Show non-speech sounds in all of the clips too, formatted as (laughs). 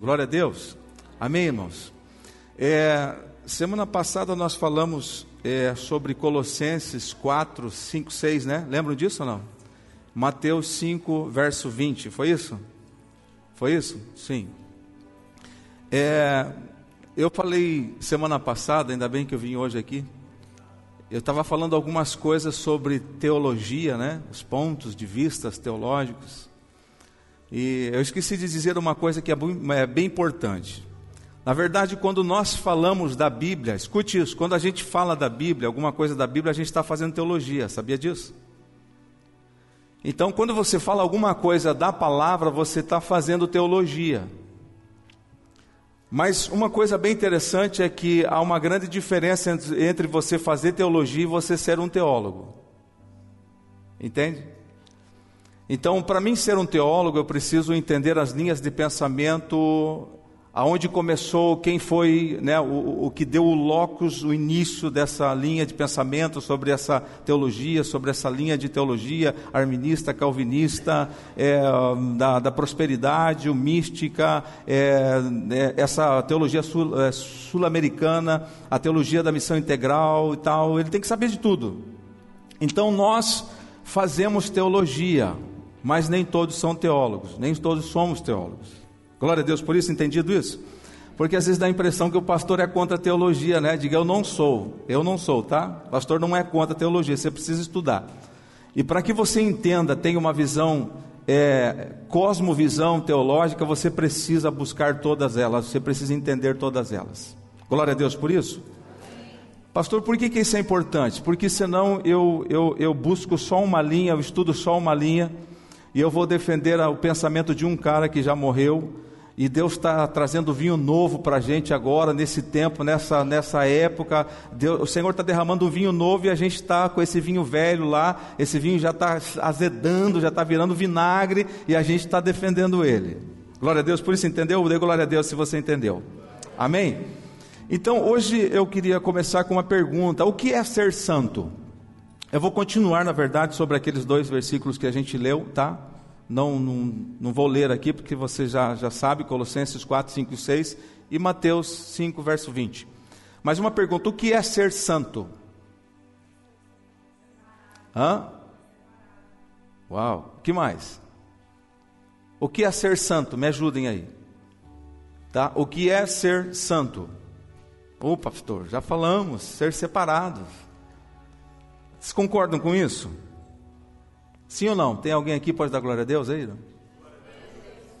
Glória a Deus. Amém, irmãos? É, semana passada nós falamos é, sobre Colossenses 4, 5, 6, né? Lembram disso ou não? Mateus 5, verso 20, foi isso? Foi isso? Sim. É, eu falei semana passada, ainda bem que eu vim hoje aqui. Eu estava falando algumas coisas sobre teologia, né? Os pontos de vistas teológicos. E eu esqueci de dizer uma coisa que é, é bem importante. Na verdade, quando nós falamos da Bíblia, escute isso, quando a gente fala da Bíblia, alguma coisa da Bíblia, a gente está fazendo teologia, sabia disso? Então, quando você fala alguma coisa da palavra, você está fazendo teologia. Mas uma coisa bem interessante é que há uma grande diferença entre você fazer teologia e você ser um teólogo. Entende? Então, para mim ser um teólogo, eu preciso entender as linhas de pensamento, aonde começou, quem foi, né, o, o que deu o locus, o início dessa linha de pensamento sobre essa teologia, sobre essa linha de teologia arminista, calvinista, é, da, da, prosperidade, o mística, é, é, essa teologia sul, é, sul-americana, a teologia da missão integral e tal. Ele tem que saber de tudo. Então nós fazemos teologia mas nem todos são teólogos, nem todos somos teólogos. Glória a Deus por isso, entendido isso? Porque às vezes dá a impressão que o pastor é contra a teologia, né? Diga, eu não sou, eu não sou, tá? Pastor não é contra a teologia, você precisa estudar. E para que você entenda, tenha uma visão, é, cosmovisão teológica, você precisa buscar todas elas, você precisa entender todas elas. Glória a Deus por isso. Pastor, por que, que isso é importante? Porque senão eu, eu, eu busco só uma linha, eu estudo só uma linha e eu vou defender o pensamento de um cara que já morreu. E Deus está trazendo vinho novo para a gente agora, nesse tempo, nessa, nessa época. Deus, o Senhor está derramando um vinho novo e a gente está com esse vinho velho lá. Esse vinho já está azedando, já está virando vinagre e a gente está defendendo ele. Glória a Deus, por isso entendeu? Dê glória a Deus se você entendeu. Amém? Então hoje eu queria começar com uma pergunta: o que é ser santo? Eu vou continuar, na verdade, sobre aqueles dois versículos que a gente leu, tá? Não, não, não vou ler aqui, porque você já, já sabe, Colossenses 4, 5 e 6 e Mateus 5, verso 20. Mas uma pergunta: o que é ser santo? Hã? Uau, o que mais? O que é ser santo? Me ajudem aí. Tá? O que é ser santo? Ô pastor, já falamos, ser separados. Vocês concordam com isso? Sim ou não? Tem alguém aqui que pode dar glória a Deus aí? Não?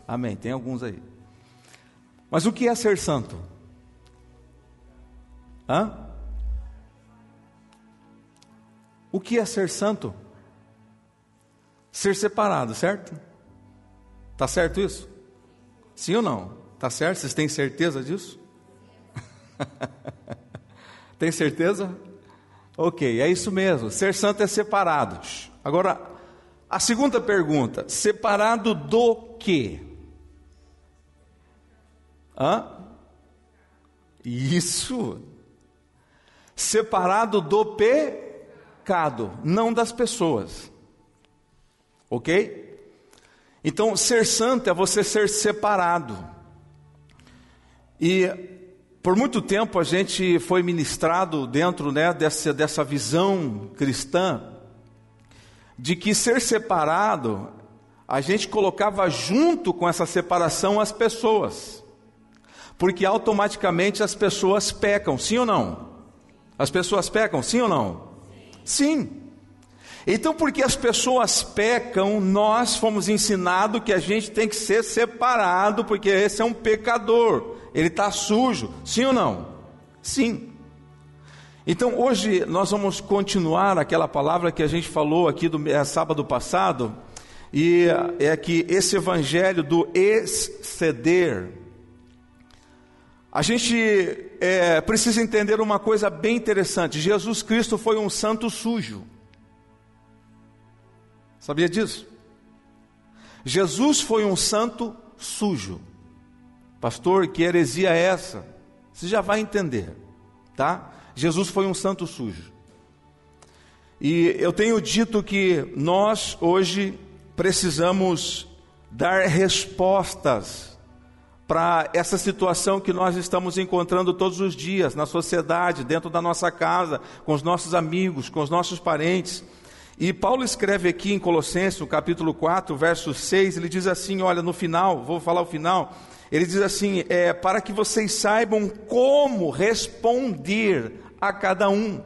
Amém. Tem alguns aí. Mas o que é ser santo? Hã? O que é ser santo? Ser separado, certo? Tá certo isso? Sim ou não? Tá certo? Vocês têm certeza disso? (laughs) Tem certeza? Ok, é isso mesmo. Ser santo é separado. Agora, a segunda pergunta: separado do quê? Hã? Isso. Separado do pecado, não das pessoas. Ok? Então, ser santo é você ser separado. E por muito tempo a gente foi ministrado dentro né, dessa, dessa visão cristã de que ser separado, a gente colocava junto com essa separação as pessoas, porque automaticamente as pessoas pecam, sim ou não? As pessoas pecam, sim ou não? Sim. Então, porque as pessoas pecam, nós fomos ensinados que a gente tem que ser separado, porque esse é um pecador ele está sujo, sim ou não? Sim. Então hoje nós vamos continuar aquela palavra que a gente falou aqui do é, sábado passado, e é que esse evangelho do exceder, a gente é, precisa entender uma coisa bem interessante: Jesus Cristo foi um santo sujo. Sabia disso? Jesus foi um santo sujo. Pastor, que heresia é essa? Você já vai entender, tá? Jesus foi um santo sujo. E eu tenho dito que nós hoje precisamos dar respostas para essa situação que nós estamos encontrando todos os dias na sociedade, dentro da nossa casa, com os nossos amigos, com os nossos parentes. E Paulo escreve aqui em Colossenses, capítulo 4, verso 6, ele diz assim: olha, no final, vou falar o final, ele diz assim: é, para que vocês saibam como responder a cada um.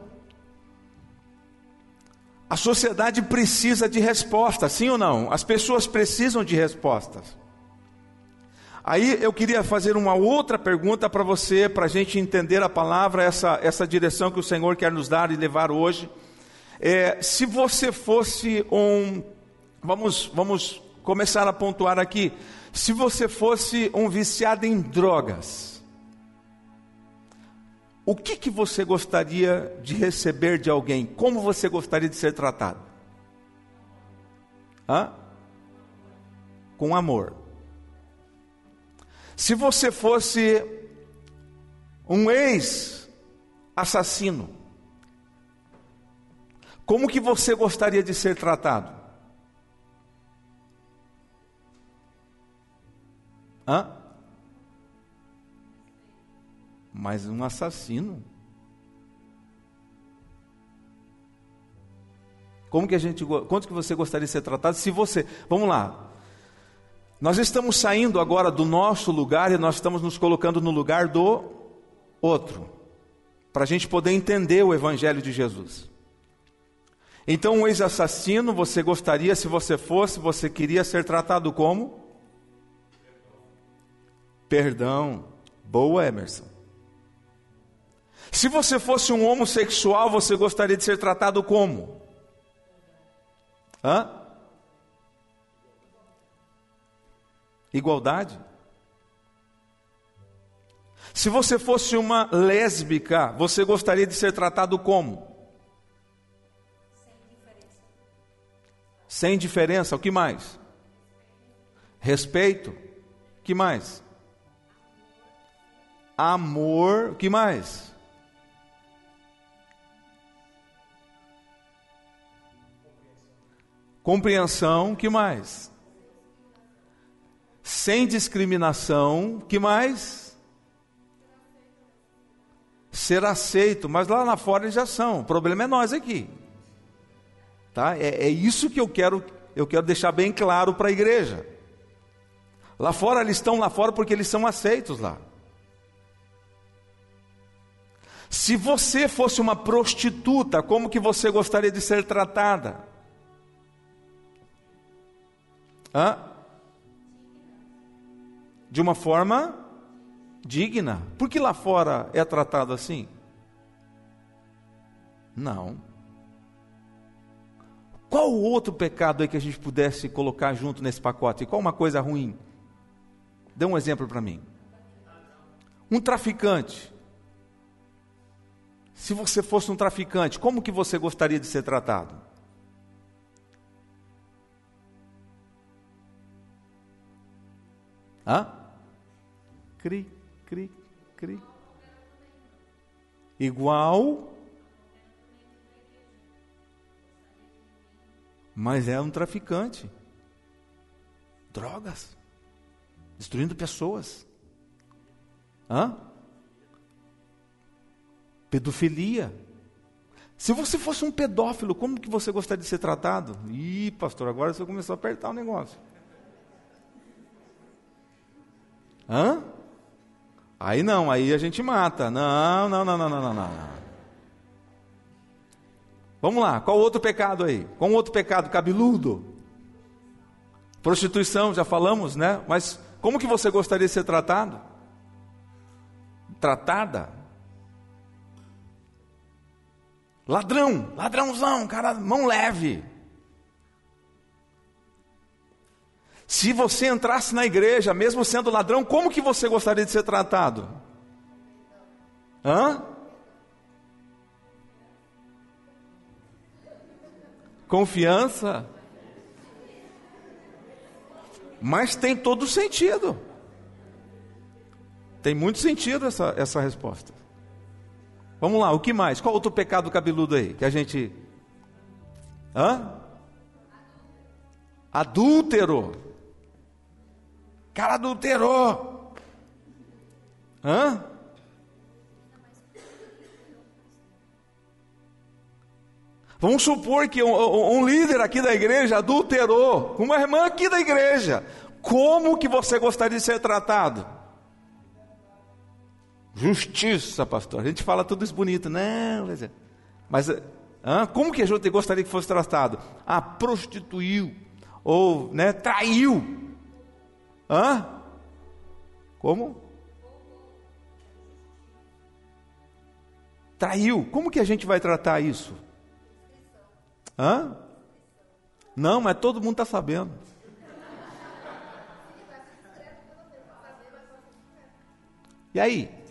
A sociedade precisa de respostas, sim ou não? As pessoas precisam de respostas. Aí eu queria fazer uma outra pergunta para você, para a gente entender a palavra, essa, essa direção que o Senhor quer nos dar e levar hoje. É, se você fosse um. Vamos, vamos começar a pontuar aqui. Se você fosse um viciado em drogas, o que, que você gostaria de receber de alguém? Como você gostaria de ser tratado? Hã? Com amor. Se você fosse um ex-assassino, como que você gostaria de ser tratado? Hã? Mas um assassino? Como que a gente, quanto que você gostaria de ser tratado se você, vamos lá, nós estamos saindo agora do nosso lugar e nós estamos nos colocando no lugar do outro, para a gente poder entender o Evangelho de Jesus. Então, um ex-assassino, você gostaria, se você fosse, você queria ser tratado como? Perdão. Boa, Emerson. Se você fosse um homossexual, você gostaria de ser tratado como? Hã? Igualdade. Se você fosse uma lésbica, você gostaria de ser tratado como? Sem diferença. Sem diferença. O que mais? Respeito. O que mais? Amor. O que mais? Compreensão. O que mais? sem discriminação, que mais? Ser aceito, mas lá na fora eles já são. O problema é nós aqui. Tá? É, é isso que eu quero, eu quero deixar bem claro para a igreja. Lá fora eles estão lá fora porque eles são aceitos lá. Se você fosse uma prostituta, como que você gostaria de ser tratada? Hã? de uma forma digna. Por que lá fora é tratado assim? Não. Qual o outro pecado aí que a gente pudesse colocar junto nesse pacote? Qual uma coisa ruim? Dê um exemplo para mim. Um traficante. Se você fosse um traficante, como que você gostaria de ser tratado? Hã? cri, cri, cri. Igual, mas é um traficante. Drogas, destruindo pessoas. Hã? Pedofilia. Se você fosse um pedófilo, como que você gostaria de ser tratado? Ih, pastor, agora você começou a apertar o negócio. Hã? Aí não, aí a gente mata. Não, não, não, não, não, não, não. Vamos lá, qual outro pecado aí? Qual outro pecado cabeludo? Prostituição, já falamos, né? Mas como que você gostaria de ser tratado? Tratada? Ladrão, ladrãozão, cara, mão leve. Se você entrasse na igreja, mesmo sendo ladrão, como que você gostaria de ser tratado? Hã? Confiança? Mas tem todo sentido. Tem muito sentido essa, essa resposta. Vamos lá, o que mais? Qual outro pecado cabeludo aí que a gente. Hã? Adúltero. Cara adulterou. Hã? Vamos supor que um, um, líder aqui da igreja adulterou uma irmã aqui da igreja. Como que você gostaria de ser tratado? Justiça, pastor. A gente fala tudo isso bonito, não, mas hã? como que a gente gostaria que fosse tratado? Ah, prostituiu ou, né, traiu. Hã? Como? Traiu. Como que a gente vai tratar isso? Hã? Não, mas todo mundo está sabendo. E aí?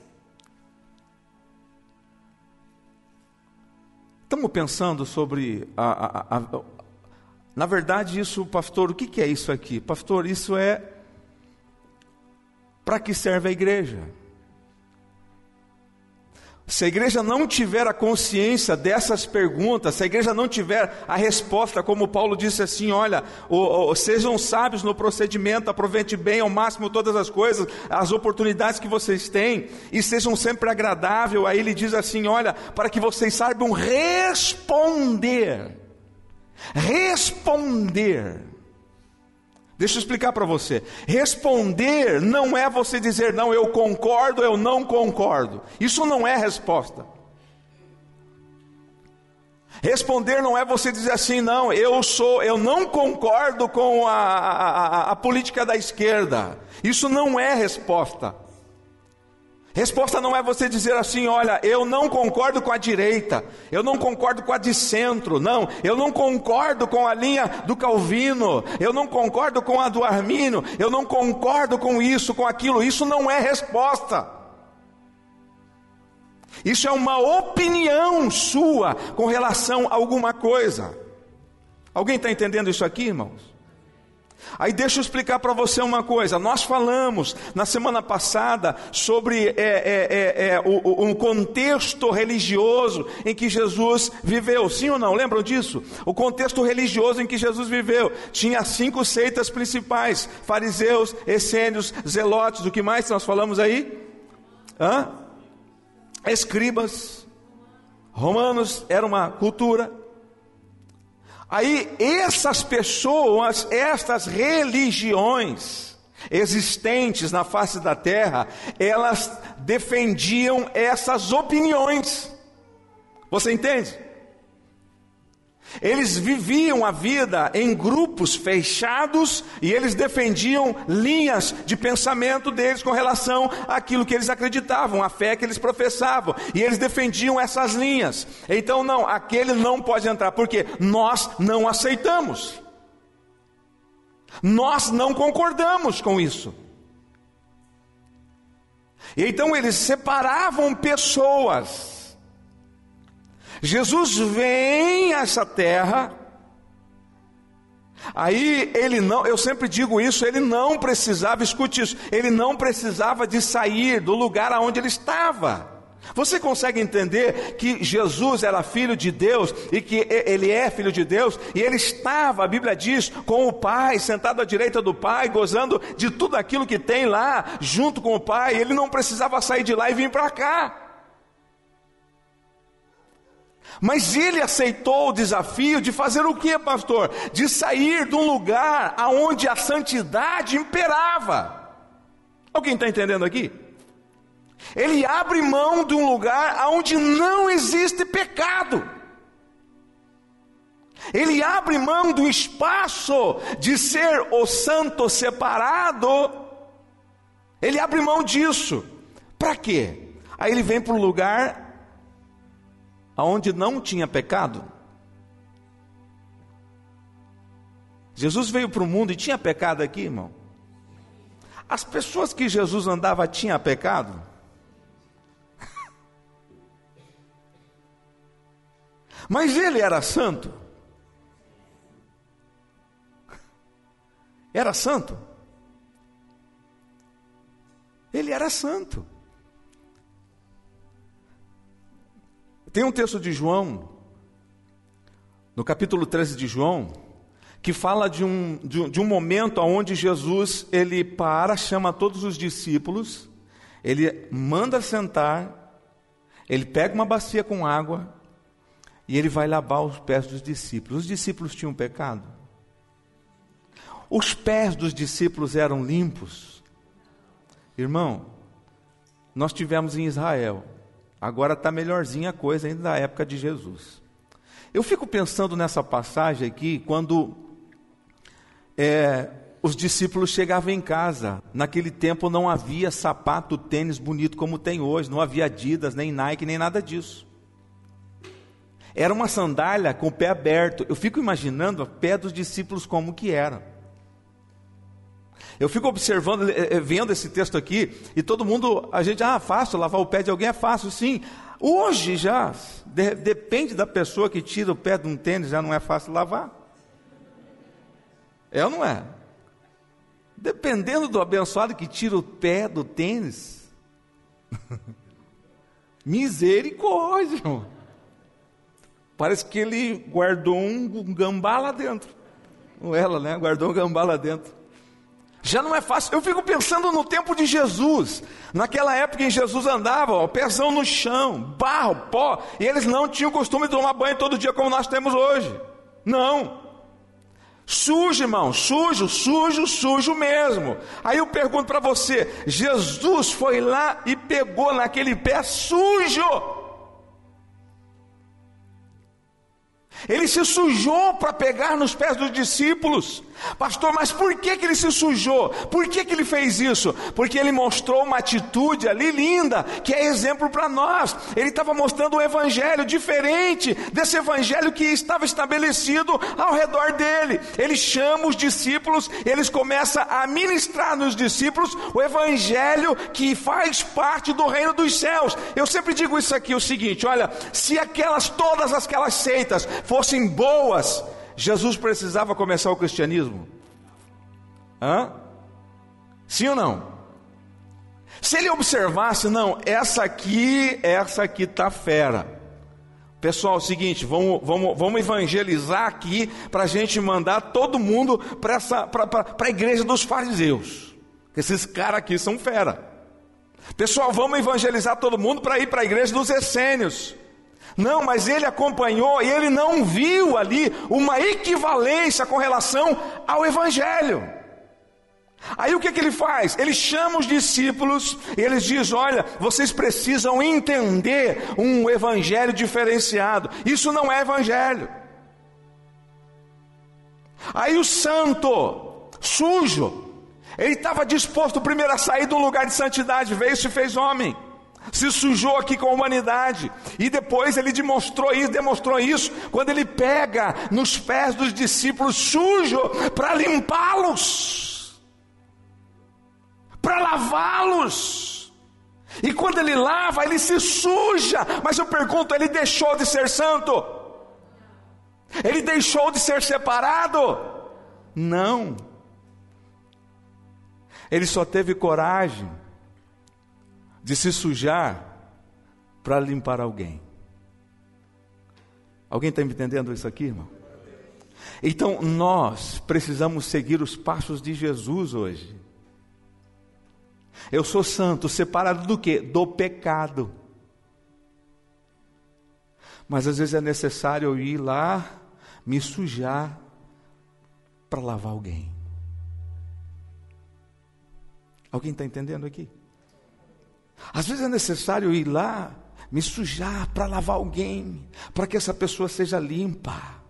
Estamos pensando sobre a, a, a, na verdade, isso, pastor, o que, que é isso aqui? Pastor, isso é para que serve a igreja? Se a igreja não tiver a consciência dessas perguntas, se a igreja não tiver a resposta, como Paulo disse assim: olha, sejam sábios no procedimento, aproveite bem ao máximo todas as coisas, as oportunidades que vocês têm, e sejam sempre agradáveis. Aí ele diz assim: olha, para que vocês saibam responder. Responder. Deixa eu explicar para você. Responder não é você dizer não, eu concordo, eu não concordo. Isso não é resposta. Responder não é você dizer assim, não, eu sou, eu não concordo com a, a, a, a política da esquerda. Isso não é resposta. Resposta não é você dizer assim: olha, eu não concordo com a direita, eu não concordo com a de centro, não, eu não concordo com a linha do Calvino, eu não concordo com a do Armínio, eu não concordo com isso, com aquilo, isso não é resposta. Isso é uma opinião sua com relação a alguma coisa. Alguém está entendendo isso aqui, irmãos? Aí deixa eu explicar para você uma coisa. Nós falamos na semana passada sobre é, é, é, é o, um contexto religioso em que Jesus viveu. Sim ou não? Lembram disso? O contexto religioso em que Jesus viveu tinha cinco seitas principais: fariseus, essênios, zelotes. O que mais nós falamos aí? Hã? Escribas. Romanos era uma cultura. Aí essas pessoas, estas religiões existentes na face da terra, elas defendiam essas opiniões. Você entende? Eles viviam a vida em grupos fechados e eles defendiam linhas de pensamento deles com relação àquilo que eles acreditavam, a fé que eles professavam, e eles defendiam essas linhas. Então, não, aquele não pode entrar, porque nós não aceitamos, nós não concordamos com isso. E então eles separavam pessoas Jesus vem a essa terra, aí ele não, eu sempre digo isso, ele não precisava, escute isso, ele não precisava de sair do lugar aonde ele estava. Você consegue entender que Jesus era filho de Deus e que ele é filho de Deus e ele estava, a Bíblia diz, com o Pai, sentado à direita do Pai, gozando de tudo aquilo que tem lá, junto com o Pai, ele não precisava sair de lá e vir para cá. Mas ele aceitou o desafio de fazer o que, pastor? De sair de um lugar aonde a santidade imperava. Alguém está entendendo aqui? Ele abre mão de um lugar aonde não existe pecado. Ele abre mão do espaço de ser o santo separado. Ele abre mão disso. Para quê? Aí ele vem para o lugar aonde não tinha pecado. Jesus veio para o mundo e tinha pecado aqui, irmão. As pessoas que Jesus andava tinham pecado? (laughs) Mas ele era santo. Era santo. Ele era santo. Tem um texto de João, no capítulo 13 de João, que fala de um, de um, de um momento onde Jesus ele para, chama todos os discípulos Ele manda sentar, ele pega uma bacia com água e ele vai lavar os pés dos discípulos. Os discípulos tinham pecado? Os pés dos discípulos eram limpos? Irmão, nós tivemos em Israel, agora está melhorzinha a coisa ainda da época de Jesus. Eu fico pensando nessa passagem aqui, quando é, os discípulos chegavam em casa. Naquele tempo não havia sapato, tênis bonito como tem hoje, não havia Adidas, nem Nike, nem nada disso. Era uma sandália com o pé aberto. Eu fico imaginando o pé dos discípulos como que era. Eu fico observando, eh, eh, vendo esse texto aqui, e todo mundo, a gente, ah, fácil, lavar o pé de alguém é fácil, sim. Hoje já, de, depende da pessoa que tira o pé de um tênis, já não é fácil lavar. É ou não é? Dependendo do abençoado que tira o pé do tênis. (laughs) Misericórdia, irmão. Parece que ele guardou um gambá lá dentro. Ou ela, né? Guardou um gambá lá dentro. Já não é fácil. Eu fico pensando no tempo de Jesus. Naquela época em Jesus andava, ó, pezão no chão, barro, pó. E eles não tinham o costume de tomar banho todo dia como nós temos hoje. Não. Sujo, irmão, sujo, sujo, sujo mesmo. Aí eu pergunto para você: Jesus foi lá e pegou naquele pé sujo. Ele se sujou para pegar nos pés dos discípulos. Pastor, mas por que, que ele se sujou? Por que, que ele fez isso? Porque ele mostrou uma atitude ali linda, que é exemplo para nós. Ele estava mostrando um evangelho diferente desse evangelho que estava estabelecido ao redor dele. Ele chama os discípulos, eles começam a ministrar nos discípulos o evangelho que faz parte do reino dos céus. Eu sempre digo isso aqui: o seguinte, olha, se aquelas, todas aquelas seitas fossem boas, Jesus precisava começar o cristianismo? Hã? Sim ou não? Se ele observasse, não, essa aqui, essa aqui tá fera. Pessoal, é o seguinte, vamos, vamos, vamos evangelizar aqui para a gente mandar todo mundo para a igreja dos fariseus. Esses caras aqui são fera. Pessoal, vamos evangelizar todo mundo para ir para a igreja dos essênios. Não, mas ele acompanhou e ele não viu ali uma equivalência com relação ao Evangelho. Aí o que, que ele faz? Ele chama os discípulos e ele diz: Olha, vocês precisam entender um evangelho diferenciado. Isso não é evangelho. Aí o santo, sujo, ele estava disposto primeiro a sair do lugar de santidade, veio e se fez homem se sujou aqui com a humanidade. E depois ele demonstrou isso, demonstrou isso, quando ele pega nos pés dos discípulos sujo para limpá-los, para lavá-los. E quando ele lava, ele se suja. Mas eu pergunto, ele deixou de ser santo? Ele deixou de ser separado? Não. Ele só teve coragem de se sujar para limpar alguém. Alguém está entendendo isso aqui, irmão? Então nós precisamos seguir os passos de Jesus hoje. Eu sou santo, separado do que? Do pecado. Mas às vezes é necessário eu ir lá, me sujar, para lavar alguém. Alguém está entendendo aqui? Às vezes é necessário ir lá, me sujar para lavar alguém, para que essa pessoa seja limpa.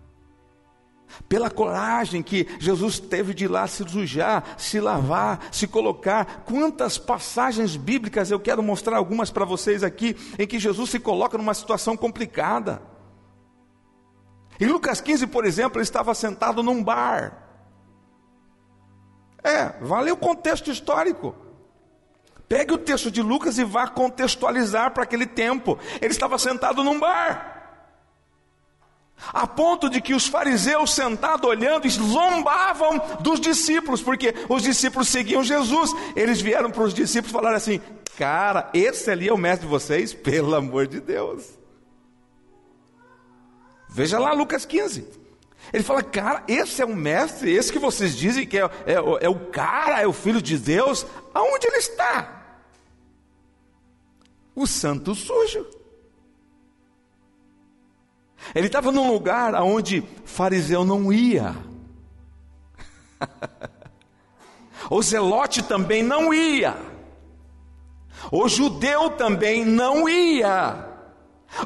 Pela coragem que Jesus teve de ir lá se sujar, se lavar, se colocar. Quantas passagens bíblicas eu quero mostrar algumas para vocês aqui, em que Jesus se coloca numa situação complicada. Em Lucas 15, por exemplo, ele estava sentado num bar. É, valeu o contexto histórico. Pegue o texto de Lucas e vá contextualizar para aquele tempo. Ele estava sentado num bar. A ponto de que os fariseus sentados olhando zombavam dos discípulos, porque os discípulos seguiam Jesus. Eles vieram para os discípulos e falaram assim: Cara, esse ali é o mestre de vocês, pelo amor de Deus. Veja lá Lucas 15. Ele fala, cara, esse é o mestre, esse que vocês dizem que é, é, é o cara, é o filho de Deus, aonde ele está? O santo sujo. Ele estava num lugar onde fariseu não ia. (laughs) o zelote também não ia. O judeu também não ia.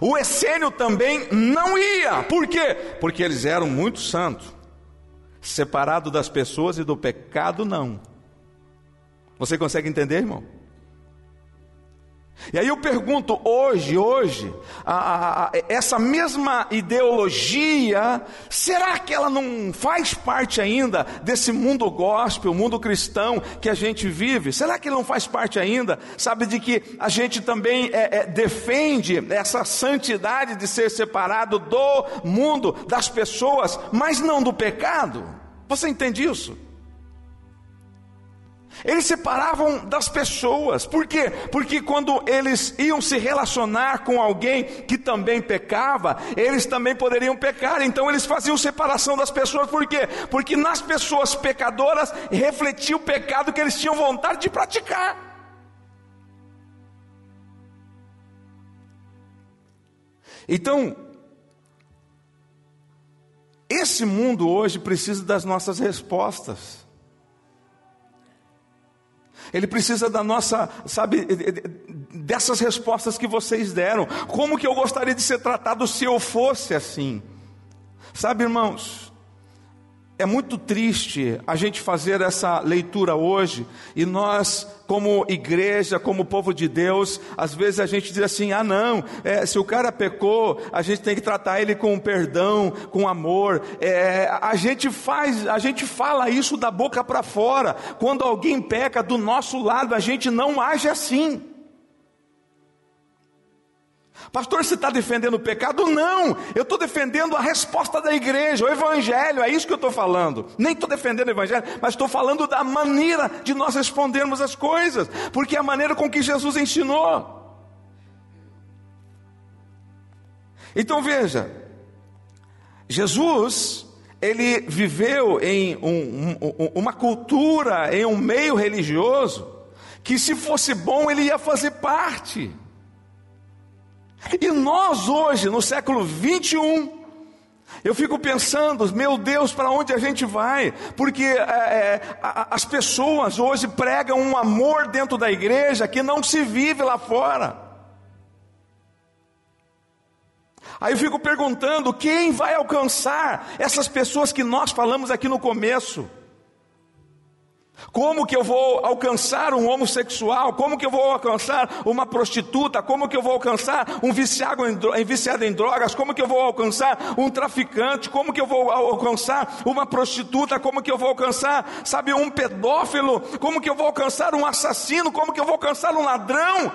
O essênio também não ia. Por quê? Porque eles eram muito santos. Separado das pessoas e do pecado, não. Você consegue entender, irmão? E aí eu pergunto hoje, hoje, a, a, a, essa mesma ideologia, será que ela não faz parte ainda desse mundo gospel, mundo cristão que a gente vive? Será que não faz parte ainda? Sabe de que a gente também é, é, defende essa santidade de ser separado do mundo, das pessoas, mas não do pecado? Você entende isso? Eles separavam das pessoas, por quê? Porque quando eles iam se relacionar com alguém que também pecava, eles também poderiam pecar, então eles faziam separação das pessoas, por quê? Porque nas pessoas pecadoras refletia o pecado que eles tinham vontade de praticar. Então, esse mundo hoje precisa das nossas respostas. Ele precisa da nossa, sabe, dessas respostas que vocês deram. Como que eu gostaria de ser tratado se eu fosse assim? Sabe, irmãos, é muito triste a gente fazer essa leitura hoje e nós, como igreja, como povo de Deus, às vezes a gente diz assim: ah, não, é, se o cara pecou, a gente tem que tratar ele com perdão, com amor. É, a gente faz, a gente fala isso da boca para fora. Quando alguém peca do nosso lado, a gente não age assim. Pastor, você está defendendo o pecado? Não, eu estou defendendo a resposta da igreja, o evangelho, é isso que eu estou falando. Nem estou defendendo o evangelho, mas estou falando da maneira de nós respondermos as coisas, porque é a maneira com que Jesus ensinou. Então veja, Jesus, ele viveu em um, um, uma cultura, em um meio religioso, que se fosse bom ele ia fazer parte. E nós hoje, no século 21, eu fico pensando, meu Deus, para onde a gente vai? Porque é, é, as pessoas hoje pregam um amor dentro da igreja que não se vive lá fora. Aí eu fico perguntando: quem vai alcançar essas pessoas que nós falamos aqui no começo? Como que eu vou alcançar um homossexual? Como que eu vou alcançar uma prostituta? Como que eu vou alcançar um viciado em, viciado em drogas? Como que eu vou alcançar um traficante? Como que eu vou alcançar uma prostituta? Como que eu vou alcançar, sabe, um pedófilo? Como que eu vou alcançar um assassino? Como que eu vou alcançar um ladrão?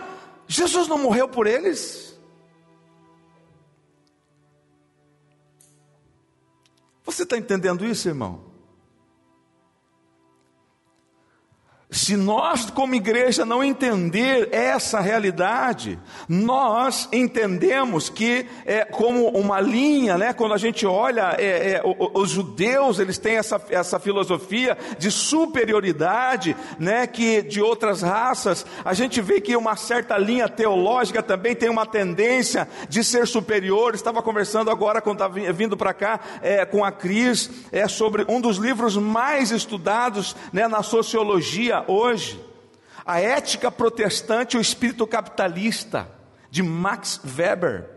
Jesus não morreu por eles? Você está entendendo isso, irmão? Se nós, como igreja, não entender essa realidade, nós entendemos que é como uma linha, né? Quando a gente olha, é, é, os judeus eles têm essa, essa filosofia de superioridade, né? Que de outras raças, a gente vê que uma certa linha teológica também tem uma tendência de ser superior. Estava conversando agora quando estava vindo para cá é, com a Cris, é sobre um dos livros mais estudados, né? Na sociologia hoje, a ética protestante e o espírito capitalista, de Max Weber.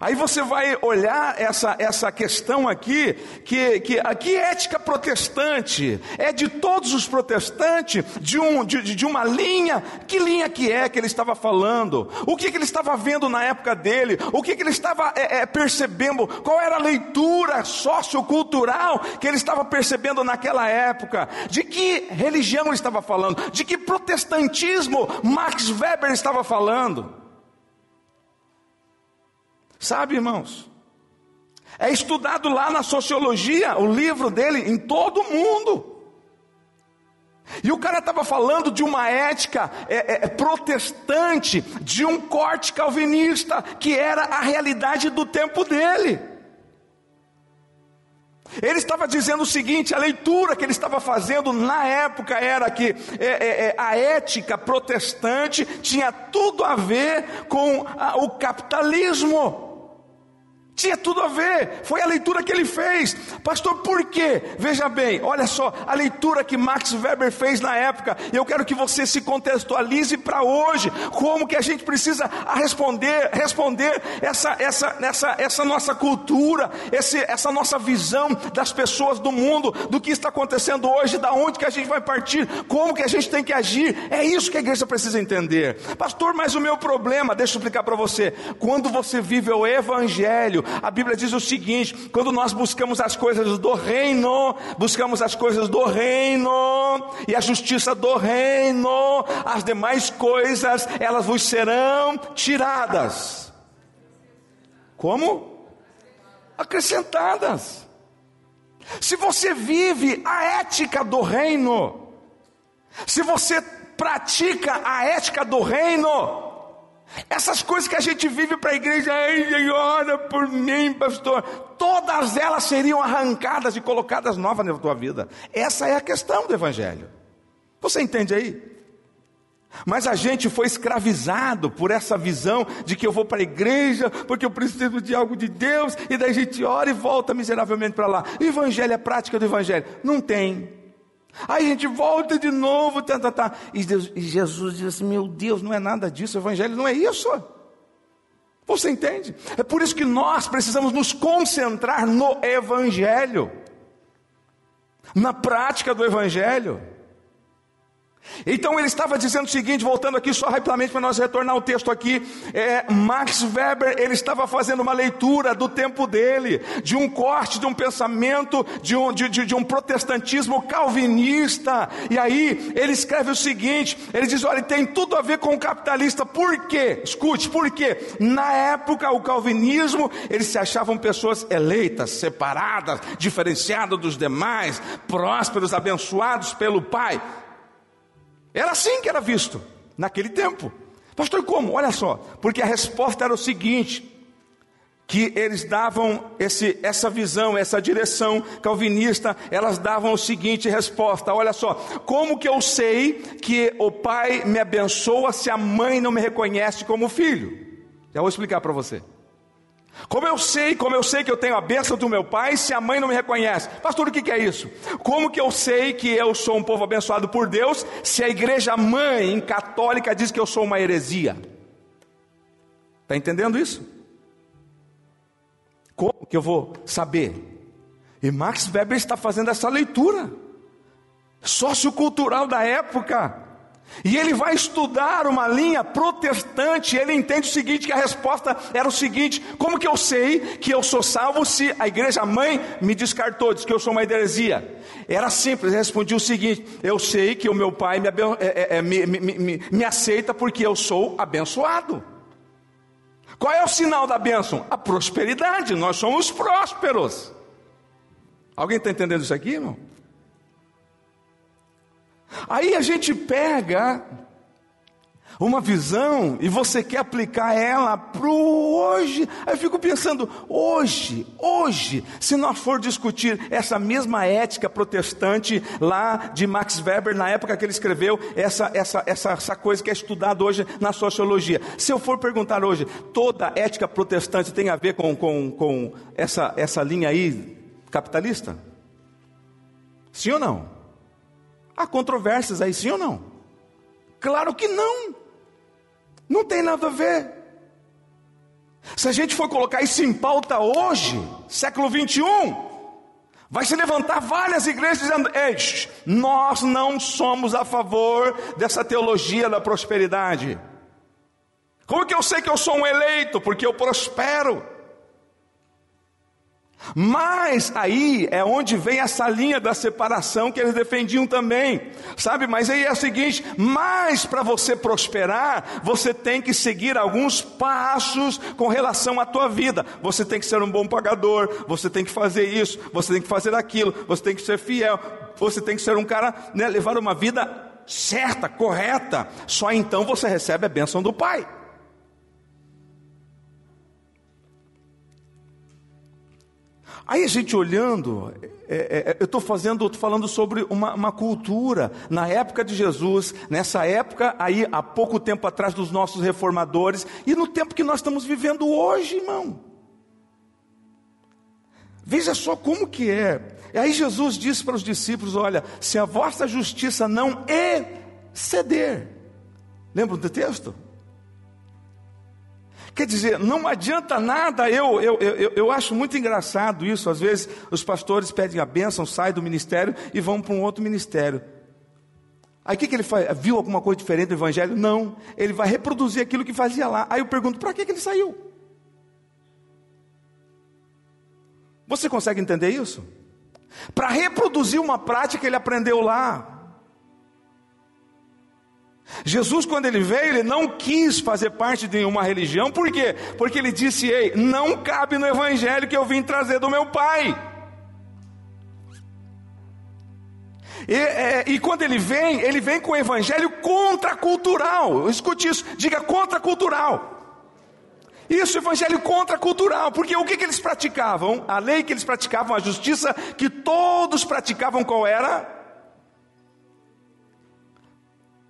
Aí você vai olhar essa, essa questão aqui, que, que aqui é ética protestante, é de todos os protestantes, de, um, de, de uma linha, que linha que é que ele estava falando, o que, que ele estava vendo na época dele, o que, que ele estava é, é, percebendo, qual era a leitura sociocultural que ele estava percebendo naquela época, de que religião ele estava falando, de que protestantismo Max Weber estava falando. Sabe, irmãos? É estudado lá na sociologia, o livro dele, em todo o mundo. E o cara estava falando de uma ética é, é, protestante, de um corte calvinista, que era a realidade do tempo dele. Ele estava dizendo o seguinte: a leitura que ele estava fazendo na época era que é, é, é a ética protestante tinha tudo a ver com a, o capitalismo. Tinha tudo a ver, foi a leitura que ele fez. Pastor, por quê? Veja bem, olha só, a leitura que Max Weber fez na época, eu quero que você se contextualize para hoje, como que a gente precisa responder, responder essa, essa, essa, essa nossa cultura, esse, essa nossa visão das pessoas do mundo, do que está acontecendo hoje, da onde que a gente vai partir, como que a gente tem que agir. É isso que a igreja precisa entender. Pastor, mas o meu problema, deixa eu explicar para você, quando você vive o evangelho, a Bíblia diz o seguinte: quando nós buscamos as coisas do reino, buscamos as coisas do reino e a justiça do reino, as demais coisas elas vos serão tiradas. Como? Acrescentadas. Se você vive a ética do reino, se você pratica a ética do reino, essas coisas que a gente vive para a igreja, ai, ora por mim, pastor, todas elas seriam arrancadas e colocadas novas na tua vida. Essa é a questão do Evangelho. Você entende aí? Mas a gente foi escravizado por essa visão de que eu vou para a igreja porque eu preciso de algo de Deus, e daí a gente ora e volta miseravelmente para lá. Evangelho é prática do Evangelho? Não tem. Aí a gente volta de novo, tá, tá, tá. E, Deus, e Jesus diz assim: Meu Deus, não é nada disso, o Evangelho não é isso. Você entende? É por isso que nós precisamos nos concentrar no Evangelho, na prática do Evangelho. Então ele estava dizendo o seguinte, voltando aqui só rapidamente para nós retornar o texto aqui, é, Max Weber ele estava fazendo uma leitura do tempo dele, de um corte, de um pensamento, de um, de, de, de um protestantismo calvinista. E aí ele escreve o seguinte, ele diz, olha, tem tudo a ver com o capitalista. Por quê? Escute, por quê? Na época o calvinismo eles se achavam pessoas eleitas, separadas, diferenciadas dos demais, prósperos, abençoados pelo Pai. Era assim que era visto naquele tempo. Pastor, como? Olha só, porque a resposta era o seguinte: que eles davam esse, essa visão, essa direção calvinista, elas davam o seguinte resposta: olha só, como que eu sei que o pai me abençoa se a mãe não me reconhece como filho? Já vou explicar para você. Como eu sei, como eu sei que eu tenho a bênção do meu pai, se a mãe não me reconhece? Pastor, o que é isso? Como que eu sei que eu sou um povo abençoado por Deus, se a igreja mãe católica diz que eu sou uma heresia? Está entendendo isso? Como que eu vou saber? E Max Weber está fazendo essa leitura sociocultural da época. E ele vai estudar uma linha protestante, ele entende o seguinte, que a resposta era o seguinte, como que eu sei que eu sou salvo se a igreja mãe me descartou, diz que eu sou uma heresia? Era simples, ele respondia o seguinte, eu sei que o meu pai me, é, é, me, me, me, me aceita porque eu sou abençoado. Qual é o sinal da bênção? A prosperidade, nós somos prósperos. Alguém está entendendo isso aqui, irmão? Aí a gente pega uma visão e você quer aplicar ela para o hoje. Aí eu fico pensando, hoje, hoje, se nós for discutir essa mesma ética protestante lá de Max Weber, na época que ele escreveu essa, essa, essa, essa coisa que é estudada hoje na sociologia. Se eu for perguntar hoje, toda ética protestante tem a ver com, com, com essa, essa linha aí capitalista? Sim ou não? Há controvérsias aí, sim ou não? Claro que não. Não tem nada a ver. Se a gente for colocar isso em pauta hoje, século 21, vai se levantar várias igrejas dizendo: Ei, nós não somos a favor dessa teologia da prosperidade. Como que eu sei que eu sou um eleito? Porque eu prospero. Mas aí é onde vem essa linha da separação que eles defendiam também, sabe? Mas aí é o seguinte: mas para você prosperar, você tem que seguir alguns passos com relação à tua vida. Você tem que ser um bom pagador, você tem que fazer isso, você tem que fazer aquilo, você tem que ser fiel, você tem que ser um cara, né, levar uma vida certa, correta. Só então você recebe a bênção do Pai. Aí a gente olhando, é, é, é eu estou fazendo, tô falando sobre uma, uma, cultura na época de Jesus, nessa época aí há pouco tempo atrás dos nossos reformadores e no tempo que nós estamos vivendo hoje, irmão. Veja só como que é. E aí Jesus disse para os discípulos: Olha, se a vossa justiça não exceder, lembra do texto? Quer dizer, não adianta nada, eu, eu, eu, eu acho muito engraçado isso. Às vezes os pastores pedem a bênção, saem do ministério e vão para um outro ministério. Aí o que, que ele faz? Viu alguma coisa diferente do evangelho? Não. Ele vai reproduzir aquilo que fazia lá. Aí eu pergunto, para que, que ele saiu? Você consegue entender isso? Para reproduzir uma prática que ele aprendeu lá. Jesus, quando ele veio, ele não quis fazer parte de uma religião, por quê? Porque ele disse: Ei, não cabe no evangelho que eu vim trazer do meu pai. E, é, e, quando ele vem, ele vem com o evangelho contracultural. Escute isso, diga contracultural. Isso, evangelho contracultural, porque o que, que eles praticavam? A lei que eles praticavam, a justiça que todos praticavam, qual era?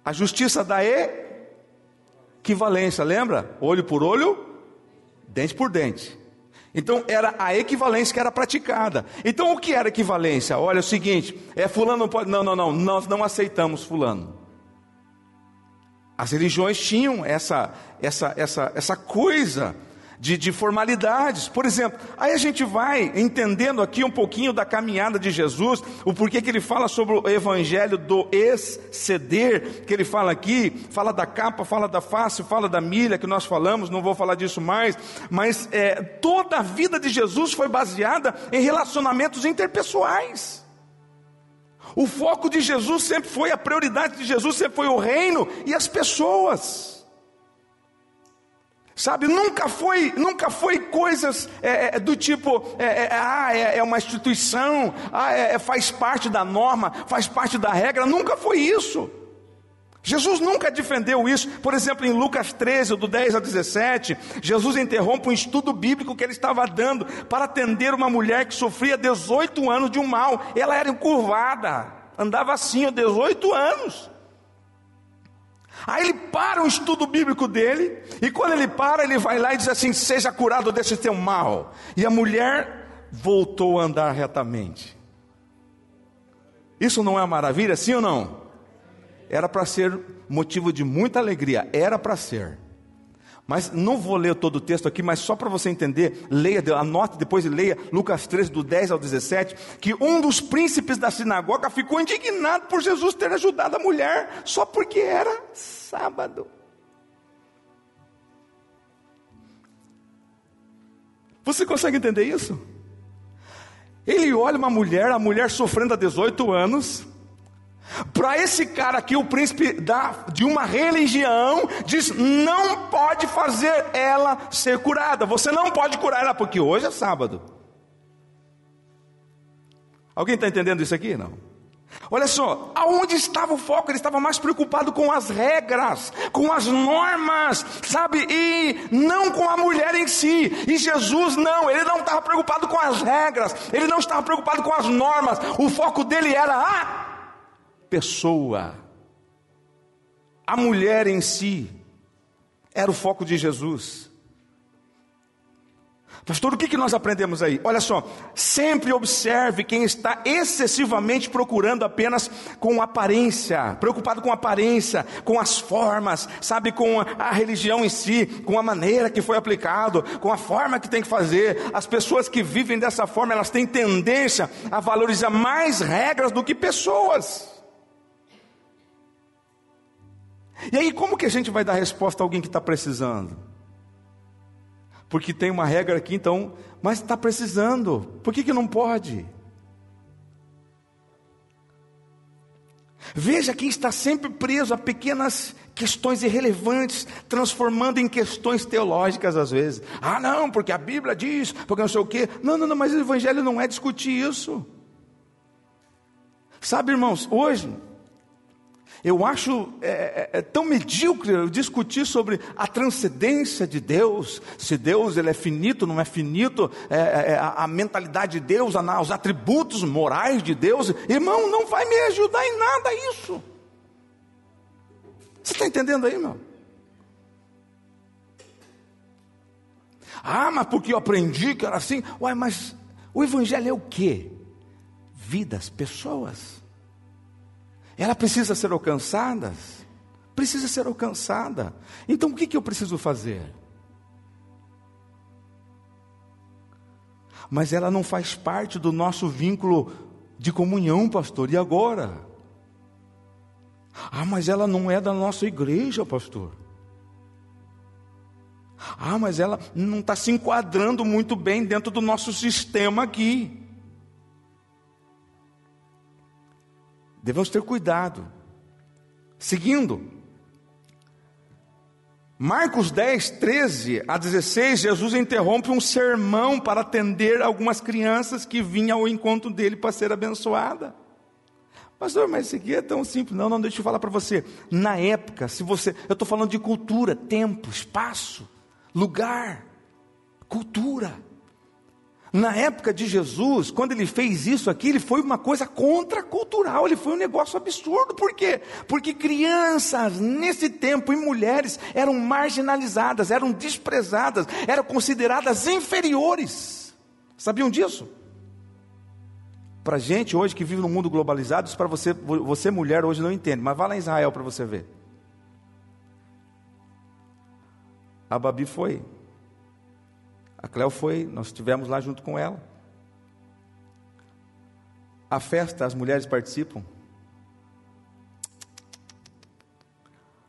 A justiça da equivalência, lembra? Olho por olho, dente por dente. Então era a equivalência que era praticada. Então o que era equivalência? Olha é o seguinte, é fulano não pode, não, não, não, nós não aceitamos fulano. As religiões tinham essa essa essa essa coisa de, de formalidades. Por exemplo, aí a gente vai entendendo aqui um pouquinho da caminhada de Jesus, o porquê que ele fala sobre o evangelho do exceder, que ele fala aqui, fala da capa, fala da face, fala da milha que nós falamos, não vou falar disso mais, mas é, toda a vida de Jesus foi baseada em relacionamentos interpessoais. O foco de Jesus sempre foi, a prioridade de Jesus sempre foi o reino e as pessoas. Sabe, nunca foi, nunca foi coisas é, é do tipo, é, é, ah, é, é, uma instituição, ah, é, é, faz parte da norma, faz parte da regra, nunca foi isso. Jesus nunca defendeu isso. Por exemplo, em Lucas 13, do 10 a 17, Jesus interrompe um estudo bíblico que ele estava dando para atender uma mulher que sofria 18 anos de um mal. Ela era encurvada, andava assim há 18 anos. Aí ele para o estudo bíblico dele, e quando ele para, ele vai lá e diz assim: Seja curado desse teu mal. E a mulher voltou a andar retamente. Isso não é uma maravilha, sim ou não? Era para ser motivo de muita alegria, era para ser. Mas não vou ler todo o texto aqui, mas só para você entender, leia, anote depois e leia Lucas 13, do 10 ao 17, que um dos príncipes da sinagoga ficou indignado por Jesus ter ajudado a mulher, só porque era sábado. Você consegue entender isso? Ele olha uma mulher, a mulher sofrendo há 18 anos, para esse cara aqui, o príncipe da, de uma religião, diz: não pode fazer ela ser curada. Você não pode curar ela, porque hoje é sábado. Alguém está entendendo isso aqui? Não. Olha só, aonde estava o foco? Ele estava mais preocupado com as regras, com as normas, sabe? E não com a mulher em si. E Jesus não, ele não estava preocupado com as regras, ele não estava preocupado com as normas. O foco dele era a pessoa. A mulher em si era o foco de Jesus. Pastor, o que, que nós aprendemos aí? Olha só, sempre observe quem está excessivamente procurando apenas com aparência, preocupado com aparência, com as formas, sabe, com a religião em si, com a maneira que foi aplicado, com a forma que tem que fazer. As pessoas que vivem dessa forma, elas têm tendência a valorizar mais regras do que pessoas. E aí, como que a gente vai dar resposta a alguém que está precisando? Porque tem uma regra aqui, então, mas está precisando, por que, que não pode? Veja quem está sempre preso a pequenas questões irrelevantes, transformando em questões teológicas às vezes. Ah, não, porque a Bíblia diz, porque não sei o quê. Não, não, não, mas o Evangelho não é discutir isso. Sabe, irmãos, hoje Eu acho é, é, é, tão medíocre discutir sobre a transcendência de Deus, se Deus ele é finito, não é finito, é, é, é, a, a, mentalidade de Deus, a, os atributos morais de Deus. Irmão, não vai me ajudar em nada isso. Você está entendendo aí, meu? Ah, mas porque eu aprendi que era assim. Uai, mas o Evangelho é o quê? Vidas, pessoas. Ela precisa ser alcançada. Precisa ser alcançada. Então o que, que eu preciso fazer? Mas ela não faz parte do nosso vínculo de comunhão, pastor. E agora? Ah, mas ela não é da nossa igreja, pastor. Ah, mas ela não está se enquadrando muito bem dentro do nosso sistema aqui. Devemos ter cuidado. Seguindo, Marcos 10, 13 a 16, Jesus interrompe um sermão para atender algumas crianças que vinham ao encontro dele para ser abençoada. Pastor, mas isso aqui é tão simples. Não, não, deixa eu falar para você. Na época, se você. Eu estou falando de cultura, tempo, espaço, lugar, cultura. Na época de Jesus, quando ele fez isso aqui, ele foi uma coisa contracultural, ele foi um negócio absurdo. Por quê? Porque crianças nesse tempo e mulheres eram marginalizadas, eram desprezadas, eram consideradas inferiores. Sabiam disso? Para gente hoje que vive no mundo globalizado, isso para você, você mulher hoje não entende, mas vá lá em Israel para você ver. A Babi foi, a Cléo foi, nós estivemos lá junto com ela. A festa, as mulheres participam.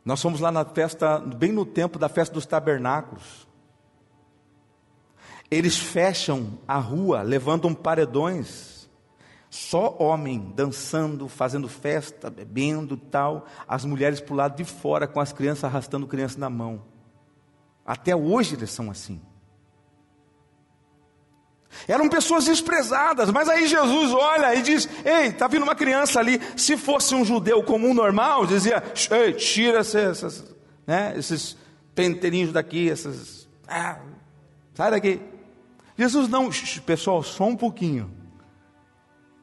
Nós fomos lá na festa, bem no tempo da festa dos tabernáculos. Eles fecham a rua, levantam paredões. Só homem dançando, fazendo festa, bebendo tal. As mulheres para o lado de fora com as crianças arrastando crianças na mão. Até hoje eles são assim. Eram pessoas desprezadas, mas aí Jesus olha e diz: Ei, está vindo uma criança ali. Se fosse um judeu comum normal, dizia: Ei, tira essas, né, esses penteirinhos daqui, essas. Ah, sai daqui. Jesus não, pessoal, só um pouquinho.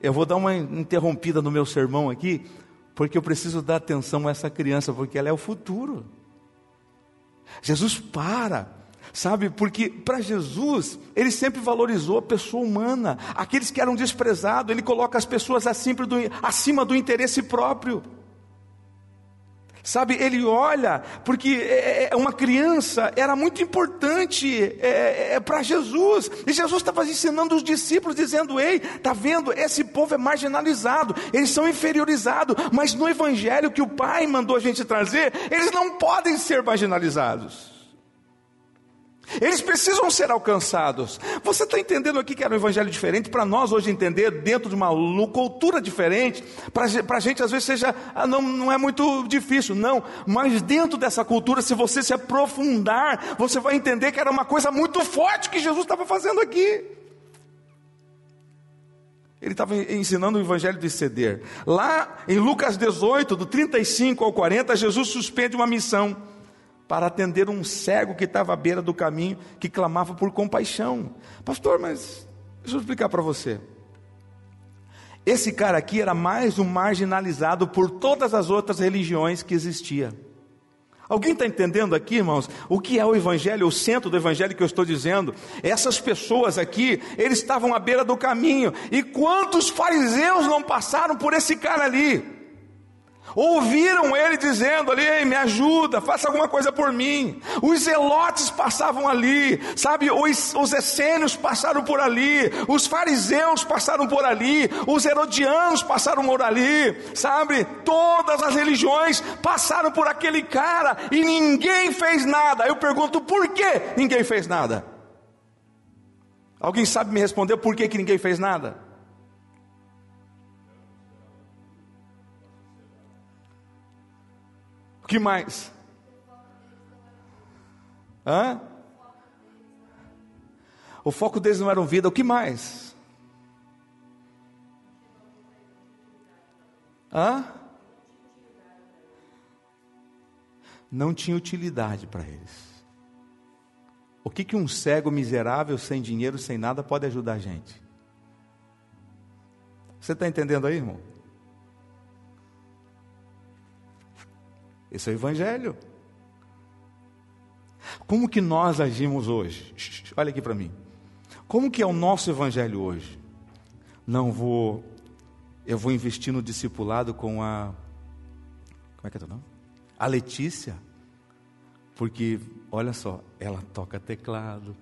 Eu vou dar uma interrompida no meu sermão aqui, porque eu preciso dar atenção a essa criança, porque ela é o futuro. Jesus para Sabe, porque para Jesus, ele sempre valorizou a pessoa humana, aqueles que eram desprezados, ele coloca as pessoas acima do, acima do interesse próprio. Sabe, ele olha, porque é, é, é uma criança era muito importante é, é para Jesus, e Jesus estava ensinando os discípulos, dizendo: Ei, está vendo, esse povo é marginalizado, eles são inferiorizados, mas no Evangelho que o Pai mandou a gente trazer, eles não podem ser marginalizados. Eles precisam ser alcançados. Você está entendendo aqui que era um evangelho diferente? Para nós hoje entender, dentro de uma cultura diferente, para a gente às vezes seja, ah, não, não é muito difícil, não. Mas dentro dessa cultura, se você se aprofundar, você vai entender que era uma coisa muito forte que Jesus estava fazendo aqui. Ele estava ensinando o evangelho de ceder. Lá em Lucas 18, do 35 ao 40, Jesus suspende uma missão para atender um cego que estava à beira do caminho, que clamava por compaixão. Pastor, mas deixa eu explicar para você. Esse cara aqui era mais um marginalizado por todas as outras religiões que existia. Alguém está entendendo aqui, irmãos, o que é o Evangelho, o centro do Evangelho que eu estou dizendo? Essas pessoas aqui, eles estavam à beira do caminho, e quantos fariseus não passaram por esse cara ali? Ouviram ele dizendo ali: Ei, me ajuda, faça alguma coisa por mim. Os zelotes passavam ali, sabe? Os, os essênios passaram por ali, os fariseus passaram por ali, os herodianos passaram por ali, sabe? Todas as religiões passaram por aquele cara e ninguém fez nada. Eu pergunto: por que ninguém fez nada? Alguém sabe me responder por que, que ninguém fez nada? O que mais? Hã? O foco deles não era vida, o que mais? Hã? não tinha utilidade para eles. O que, que um cego miserável, sem dinheiro, sem nada, pode ajudar a gente? Você está entendendo aí, irmão? Esse é o Evangelho. Como que nós agimos hoje? Olha aqui para mim. Como que é o nosso Evangelho hoje? Não vou, eu vou investir no discipulado com a, como é que é teu nome? A Letícia, porque olha só, ela toca teclado,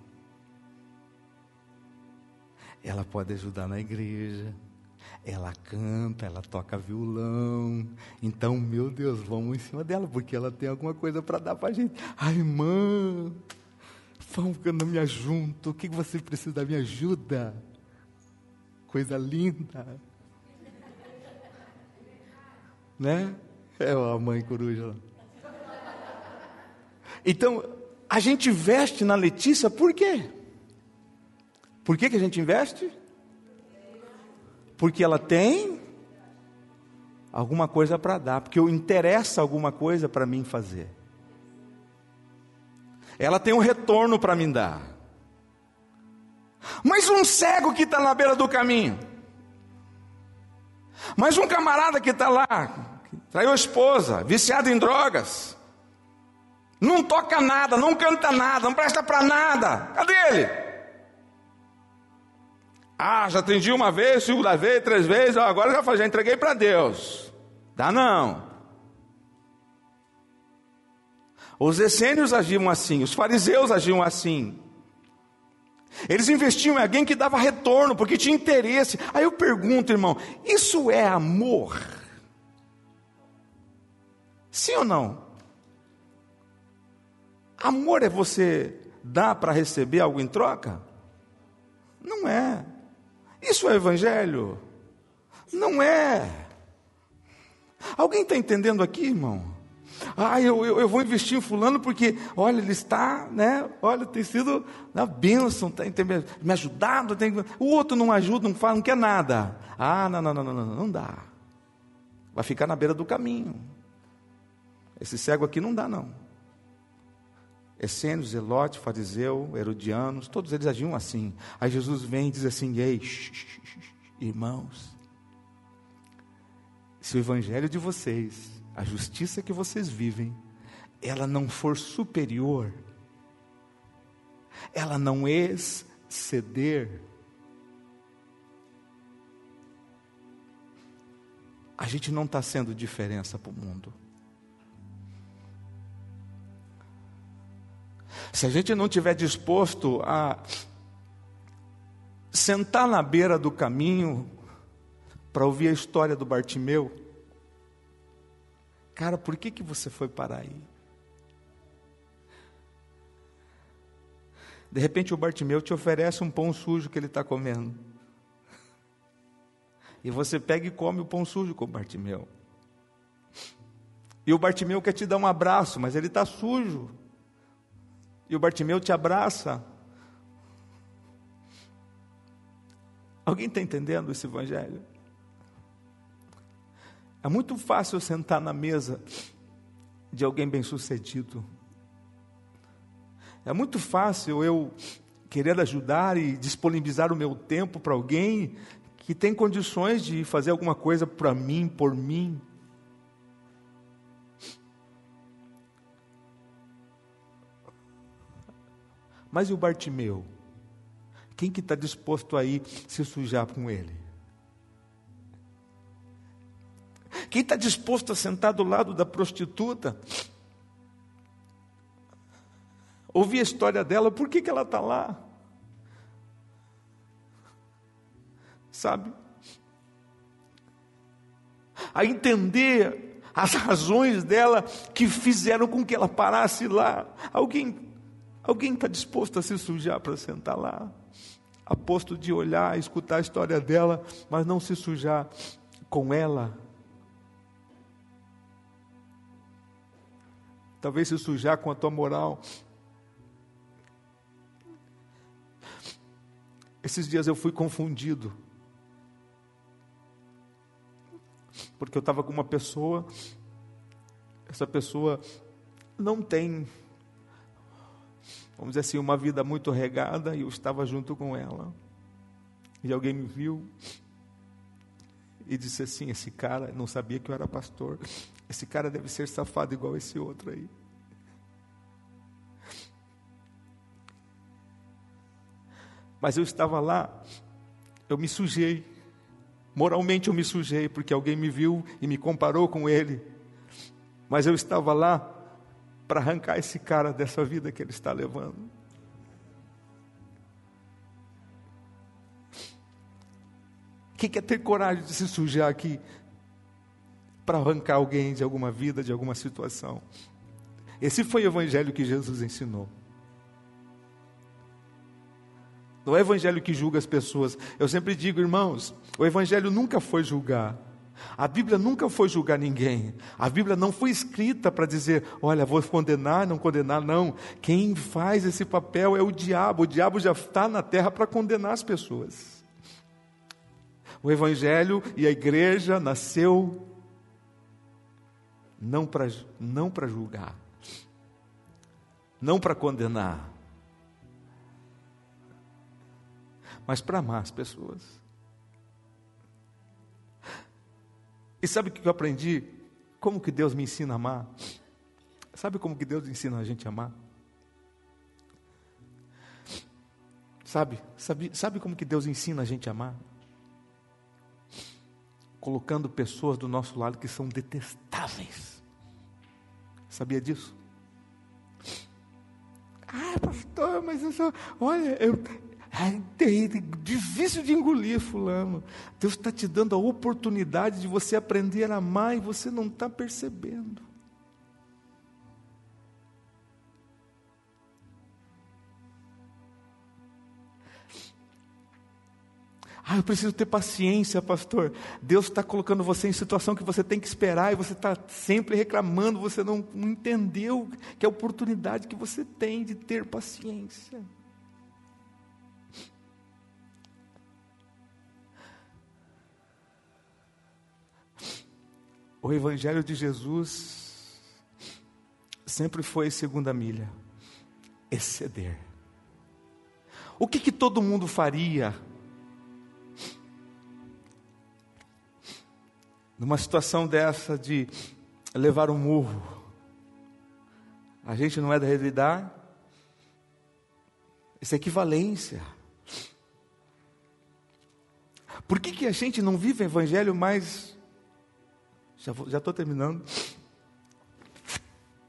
ela pode ajudar na igreja, ela canta, ela toca violão. Então, meu Deus, vamos em cima dela, porque ela tem alguma coisa para dar para a gente. Ai, irmã, vamos me junto. O que você precisa da minha ajuda? Coisa linda. Né? É a mãe coruja. Então, a gente investe na Letícia por quê? Por que, que a gente investe? Porque ela tem alguma coisa para dar, porque eu interessa alguma coisa para mim fazer. Ela tem um retorno para me dar. Mas um cego que está na beira do caminho, mas um camarada que está lá, traiu a esposa, viciado em drogas, não toca nada, não canta nada, não presta para nada, cadê ele? Ah, já atendi uma vez, segunda vez, três vezes, agora já, já entreguei para Deus. Dá não. Os essênios agiam assim, os fariseus agiam assim. Eles investiam em alguém que dava retorno, porque tinha interesse. Aí eu pergunto, irmão, isso é amor? Sim ou não? Amor é você dar para receber algo em troca? Não é. Isso é evangelho? Não é. Alguém está entendendo aqui, irmão? Ah, eu, eu, eu, vou investir em fulano porque, olha, ele está, né? Olha, tem sido na bênção, tem, tem me ajudado. Tem, o outro não ajuda, não faz, não quer nada. Ah, não, não, não, não, não, não dá. Vai ficar na beira do caminho. Esse cego aqui não dá, não. Essênios, Zelote, fariseu, herodianos, todos eles agiam assim. Aí Jesus vem e diz assim: Ei, irmãos, se o evangelho de vocês, a justiça que vocês vivem, ela não for superior, ela não exceder, a gente não está sendo diferença para o mundo. Se a gente não tiver disposto a sentar na beira do caminho para ouvir a história do Bartimeu, cara, por que que você foi parar aí? De repente o Bartimeu te oferece um pão sujo que ele está comendo. E você pega e come o pão sujo com o Bartimeu. E o Bartimeu quer te dar um abraço, mas ele está sujo. E o Bartimeu te abraça. Alguém está entendendo esse evangelho? É muito fácil sentar na mesa de alguém bem-sucedido. É muito fácil eu querer ajudar e disponibilizar o meu tempo para alguém que tem condições de fazer alguma coisa para mim, por mim. Mas e o Bartimeu? Quem que está disposto a ir se sujar com ele? Quem está disposto a sentar do lado da prostituta? Ouvir a história dela, por que, que ela está lá? Sabe? A entender as razões dela que fizeram com que ela parasse lá. Alguém Alguém está disposto a se sujar para sentar lá? A posto de olhar, escutar a história dela, mas não se sujar com ela? Talvez se sujar com a tua moral. Esses dias eu fui confundido. Porque eu estava com uma pessoa, essa pessoa não tem, vamos dizer assim, uma vida muito regada, e eu estava junto com ela. E alguém me viu e disse assim: Esse cara não sabia que eu era pastor. Esse cara deve ser safado igual esse outro aí. Mas eu estava lá, eu me sujei. Moralmente eu me sujei, porque alguém me viu e me comparou com ele. Mas eu estava lá para arrancar esse cara dessa vida que ele está levando. Quem quer ter coragem de se sujar aqui para arrancar alguém de alguma vida, de alguma situação? Esse foi o evangelho que Jesus ensinou. Não é o evangelho que julga as pessoas. Eu sempre digo, irmãos, o evangelho nunca foi julgar. A Bíblia nunca foi julgar ninguém. A Bíblia não foi escrita para dizer, olha, vou condenar, não condenar, não. Quem faz esse papel é o diabo. O diabo já está na terra para condenar as pessoas. O Evangelho e a igreja nasceu não para não julgar, não para condenar, mas para amar as pessoas. E sabe o que eu aprendi? Como que Deus me ensina a amar? Sabe como que Deus ensina a gente a amar? Sabe, sabe, sabe como que Deus ensina a gente a amar? Colocando pessoas do nosso lado que são detestáveis. Sabia disso? Ah, pastor, mas eu sou. Olha, eu, é difícil de engolir fulano. Deus está te dando a oportunidade de você aprender a amar e você não está percebendo. Ah, eu preciso ter paciência, pastor. Deus está colocando você em situação que você tem que esperar e você está sempre reclamando, você não, não entendeu que é a oportunidade que você tem de ter paciência. O Evangelho de Jesus sempre foi segunda milha, exceder. O que, que todo mundo faria numa situação dessa de levar um murro? A gente não é da realidade? Isso é equivalência. Por que, que a gente não vive o Evangelho mais já estou terminando.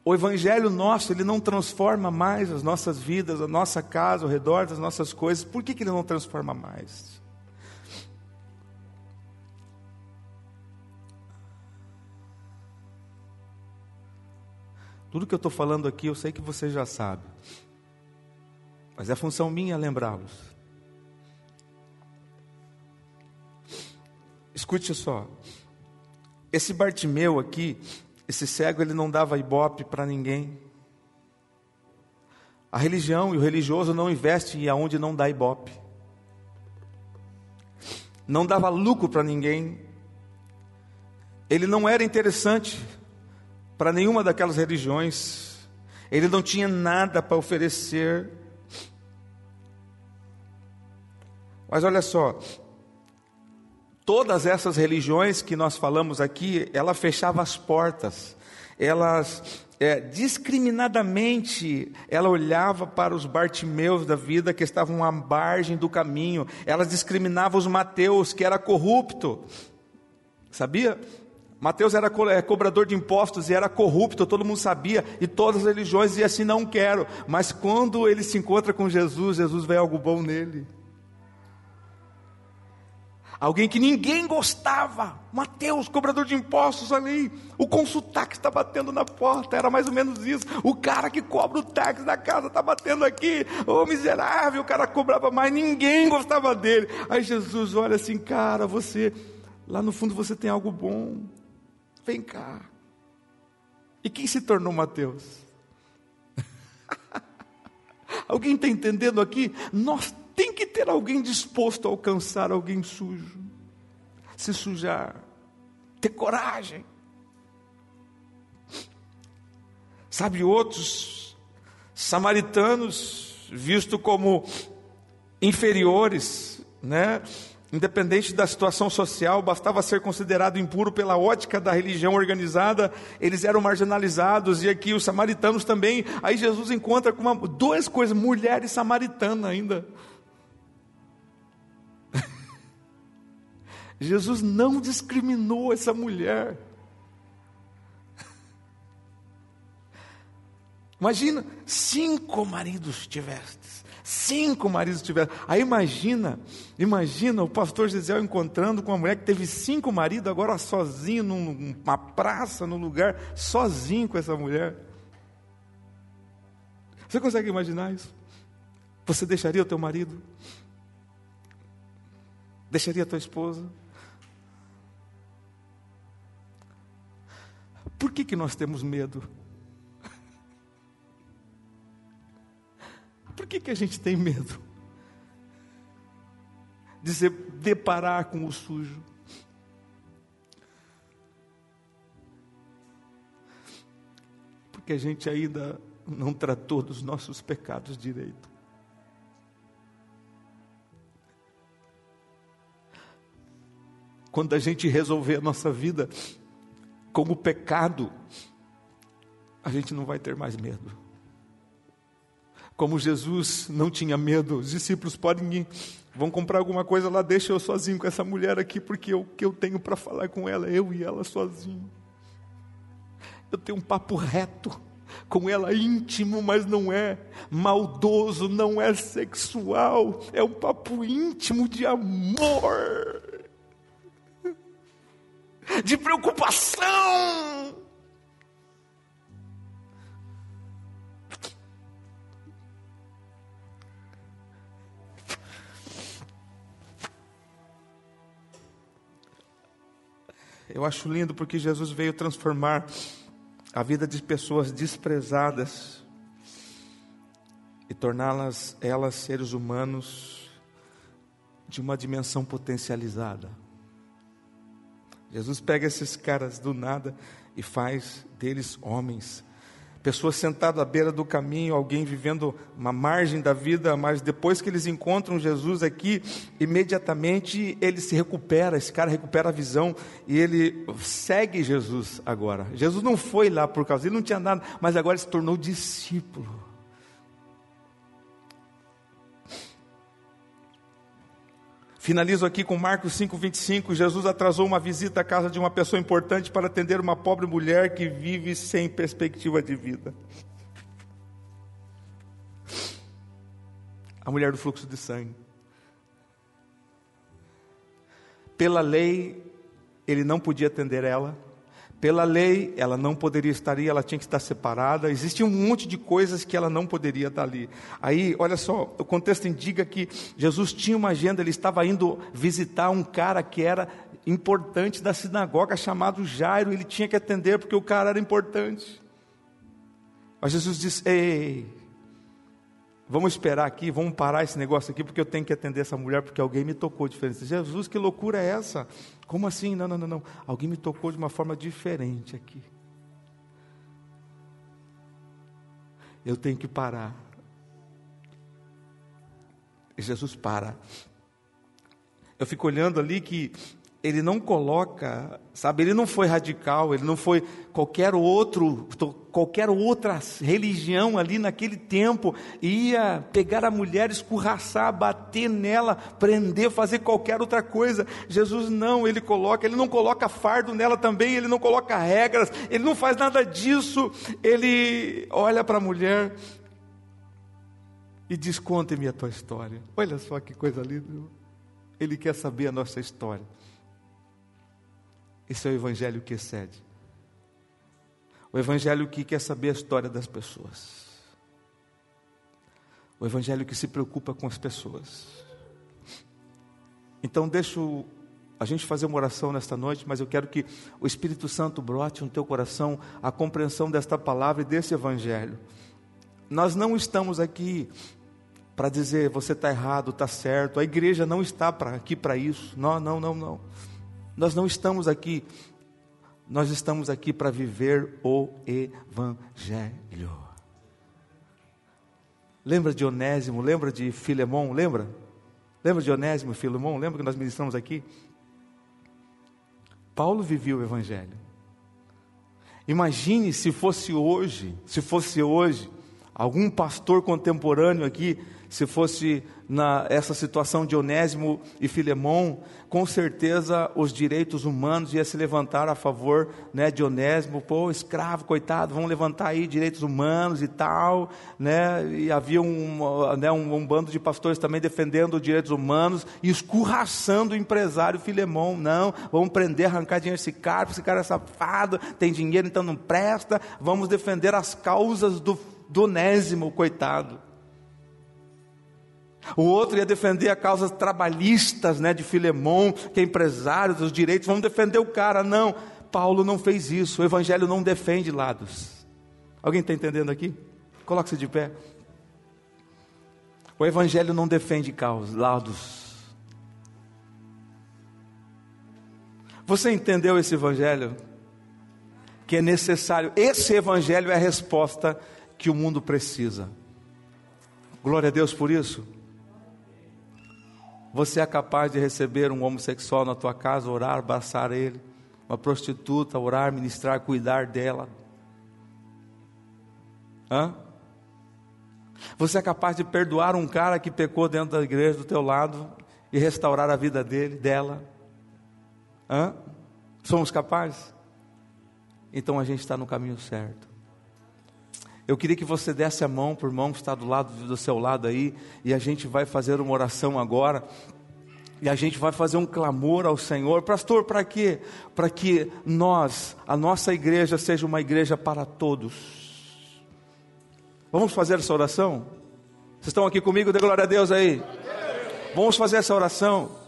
O evangelho nosso, ele não transforma mais as nossas vidas, a nossa casa, ao redor das nossas coisas. Por que, que ele não transforma mais? Tudo que eu estou falando aqui, eu sei que você já sabe. Mas é função minha lembrá-los. Escute só. Esse Bartimeu aqui, esse cego, ele não dava ibope para ninguém. A religião e o religioso não investem aonde não dá ibope. Não dava lucro para ninguém. Ele não era interessante para nenhuma daquelas religiões. Ele não tinha nada para oferecer. Mas olha só, Todas essas religiões que nós falamos aqui, ela fechava as portas, elas é, discriminadamente, ela olhava para os Bartimeus da vida que estavam à margem do caminho, ela discriminava os Mateus, que era corrupto, sabia? Mateus era é, cobrador de impostos e era corrupto, todo mundo sabia, e todas as religiões diziam assim: não quero, mas quando ele se encontra com Jesus, Jesus vê algo bom nele. Alguém que ninguém gostava, Mateus, cobrador de impostos ali, o consultax está batendo na porta, era mais ou menos isso. O cara que cobra o táxi da casa está batendo aqui, ô oh, miserável, o cara cobrava mais, ninguém gostava dele. Aí Jesus olha assim, cara, você, lá no fundo você tem algo bom, vem cá. E quem se tornou Mateus? (laughs) Alguém está entendendo aqui? Nós tem que ter alguém disposto a alcançar alguém sujo, se sujar, ter coragem. Sabe, outros samaritanos, visto como inferiores, né? Independente da situação social, bastava ser considerado impuro pela ótica da religião organizada, eles eram marginalizados, e aqui os samaritanos também. Aí Jesus encontra com uma, duas coisas: mulher e samaritana ainda. Jesus não discriminou essa mulher. Imagina, cinco maridos tivestes. Cinco maridos tivestes. Aí imagina, imagina o pastor Gisele encontrando com uma mulher que teve cinco maridos, agora sozinho, numa praça, num lugar, sozinho com essa mulher. Você consegue imaginar isso? Você deixaria o teu marido? Deixaria a tua esposa? Por que, que nós temos medo? (laughs) Por que, que a gente tem medo? De se deparar com o sujo. Porque a gente ainda não tratou dos nossos pecados direito. Quando a gente resolver a nossa vida como pecado, a gente não vai ter mais medo. Como Jesus não tinha medo, os discípulos podem ir, vão comprar alguma coisa lá, deixa eu sozinho com essa mulher aqui, porque o que eu tenho para falar com ela, eu e ela sozinho. Eu tenho um papo reto com ela íntimo, mas não é maldoso, não é sexual, é um papo íntimo de amor de preocupação. Eu acho lindo porque Jesus veio transformar a vida de pessoas desprezadas e torná-las elas seres humanos de uma dimensão potencializada. Jesus pega esses caras do nada e faz deles homens. Pessoas sentadas à beira do caminho, alguém vivendo uma margem da vida, mas depois que eles encontram Jesus aqui, imediatamente ele se recupera, esse cara recupera a visão e ele segue Jesus agora. Jesus não foi lá por causa, ele não tinha nada, mas agora se tornou discípulo. Finalizo aqui com Marcos 5:25. Jesus atrasou uma visita à casa de uma pessoa importante para atender uma pobre mulher que vive sem perspectiva de vida. A mulher do fluxo de sangue. Pela lei, ele não podia atender ela. Pela lei, ela não poderia estar ali, ela tinha que estar separada. Existia um monte de coisas que ela não poderia estar ali. Aí, olha só, o contexto indica que Jesus tinha uma agenda, ele estava indo visitar um cara que era importante da sinagoga, chamado Jairo. Ele tinha que atender porque o cara era importante. Mas Jesus disse: Ei, Vamos esperar aqui, vamos parar esse negócio aqui, porque eu tenho que atender essa mulher, porque alguém me tocou diferente. Jesus, que loucura é essa? Como assim? Não, não, não, não. Alguém me tocou de uma forma diferente aqui. Eu tenho que parar. E Jesus para. Eu fico olhando ali que ele não coloca, sabe, ele não foi radical, ele não foi qualquer outro, qualquer outra religião ali naquele tempo, ia pegar a mulher, escorraçar, bater nela, prender, fazer qualquer outra coisa. Jesus não, ele coloca, ele não coloca fardo nela também, ele não coloca regras, ele não faz nada disso. Ele olha para a mulher e diz: Conte-me a tua história. Olha só que coisa linda. Ele quer saber a nossa história. Esse é o evangelho que excede. O evangelho que quer saber a história das pessoas. O evangelho que se preocupa com as pessoas. Então, deixo a gente fazer uma oração nesta noite, mas eu quero que o Espírito Santo brote no teu coração a compreensão desta palavra e desse evangelho. Nós não estamos aqui para dizer você está errado, está certo. A igreja não está pra, aqui para isso. Não, não, não, não. Nós não estamos aqui Nós estamos aqui para viver o Evangelho. Lembra de Onésimo? Lembra de Filemão? Lembra? Lembra de Onésimo e Filemão? Lembra que nós ministramos aqui? Paulo vivia o Evangelho. Imagine se fosse hoje, se fosse hoje, algum pastor contemporâneo aqui se fosse na essa situação de Onésimo e Filemão, com certeza os direitos humanos iam se levantar a favor né, de Onésimo, pô, escravo, coitado, vamos levantar aí direitos humanos e tal, né, e havia um, né, um, um bando de pastores também defendendo os direitos humanos e escurraçando o empresário Filemão, não, vamos prender, arrancar dinheiro desse cara, esse cara é safado, tem dinheiro então não presta, vamos defender as causas do, do Onésimo, coitado. O outro ia defender a causas trabalhistas, né, de Filemão, que é empresário dos direitos, vamos defender o cara. Não, Paulo não fez isso. O evangelho não defende lados. Alguém está entendendo aqui? Coloque-se de pé. O evangelho não defende causas, lados. Você entendeu esse evangelho? Que é necessário. Esse evangelho é a resposta que o mundo precisa. Glória a Deus por isso. Você é capaz de receber um homossexual na tua casa, orar, abraçar ele, uma prostituta, orar, ministrar, cuidar dela? Hã? Você é capaz de perdoar um cara que pecou dentro da igreja do teu lado e restaurar a vida dele, dela? Hã? Somos capazes? Então a gente está no caminho certo. Eu queria que você desse a mão por mão que está do lado do seu lado aí, e a gente vai fazer uma oração agora. E a gente vai fazer um clamor ao Senhor, pastor, para quê? Para que nós, a nossa igreja, seja uma igreja para todos. Vamos fazer essa oração? Vocês estão aqui comigo? Dê glória a Deus aí. Vamos fazer essa oração.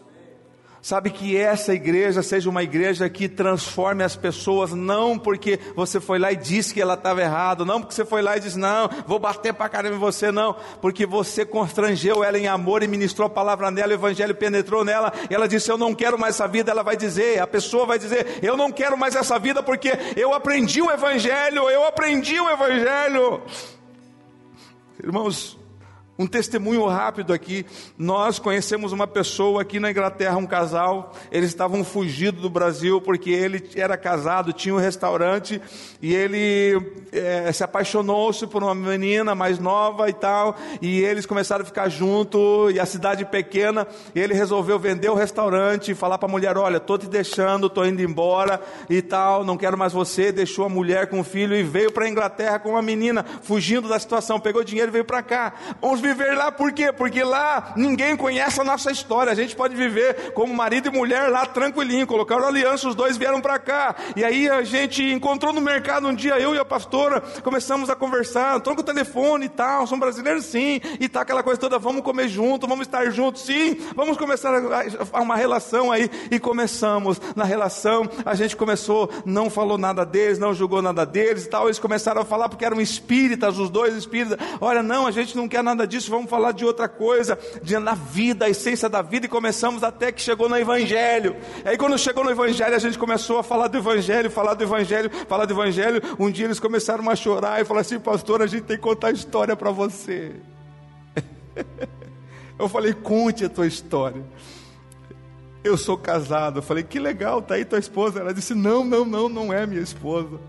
Sabe que essa igreja seja uma igreja que transforme as pessoas, não porque você foi lá e disse que ela estava errada, não porque você foi lá e disse, não, vou bater para caramba em você, não, porque você constrangeu ela em amor e ministrou a palavra nela, o evangelho penetrou nela, e ela disse, eu não quero mais essa vida, ela vai dizer, a pessoa vai dizer, eu não quero mais essa vida porque eu aprendi o evangelho, eu aprendi o evangelho. Irmãos, um testemunho rápido aqui. Nós conhecemos uma pessoa aqui na Inglaterra, um casal. Eles estavam fugindo do Brasil porque ele era casado, tinha um restaurante e ele é, se apaixonou-se por uma menina mais nova e tal. E eles começaram a ficar junto e a cidade pequena. Ele resolveu vender o restaurante e falar para a mulher: Olha, estou te deixando, estou indo embora e tal. Não quero mais você. Deixou a mulher com o filho e veio para a Inglaterra com uma menina fugindo da situação. Pegou dinheiro e veio para cá. Viver lá por quê? Porque lá ninguém conhece a nossa história. A gente pode viver como marido e mulher lá tranquilinho. Colocaram aliança, os dois vieram para cá. E aí a gente encontrou no mercado um dia, eu e a pastora, começamos a conversar. Troca o telefone e tal. São brasileiros sim. E tá aquela coisa toda, vamos comer junto, vamos estar juntos sim. Vamos começar a uma relação aí. E começamos. Na relação, a gente começou, não falou nada deles, não julgou nada deles e tal. Eles começaram a falar porque eram espíritas, os dois espíritas. Olha, não, a gente não quer nada disso disso, vamos falar de outra coisa, de na vida, a essência da vida, e começamos até que chegou no Evangelho. Aí quando chegou no Evangelho, a gente começou a falar do Evangelho, falar do Evangelho, falar do Evangelho. Um dia eles começaram a chorar e falaram assim, pastor, a gente tem que contar a história para você. (laughs) Eu falei, conte a tua história. Eu sou casado. Eu falei, que legal, tá aí tua esposa. Ela disse, não, não, não, não é minha esposa.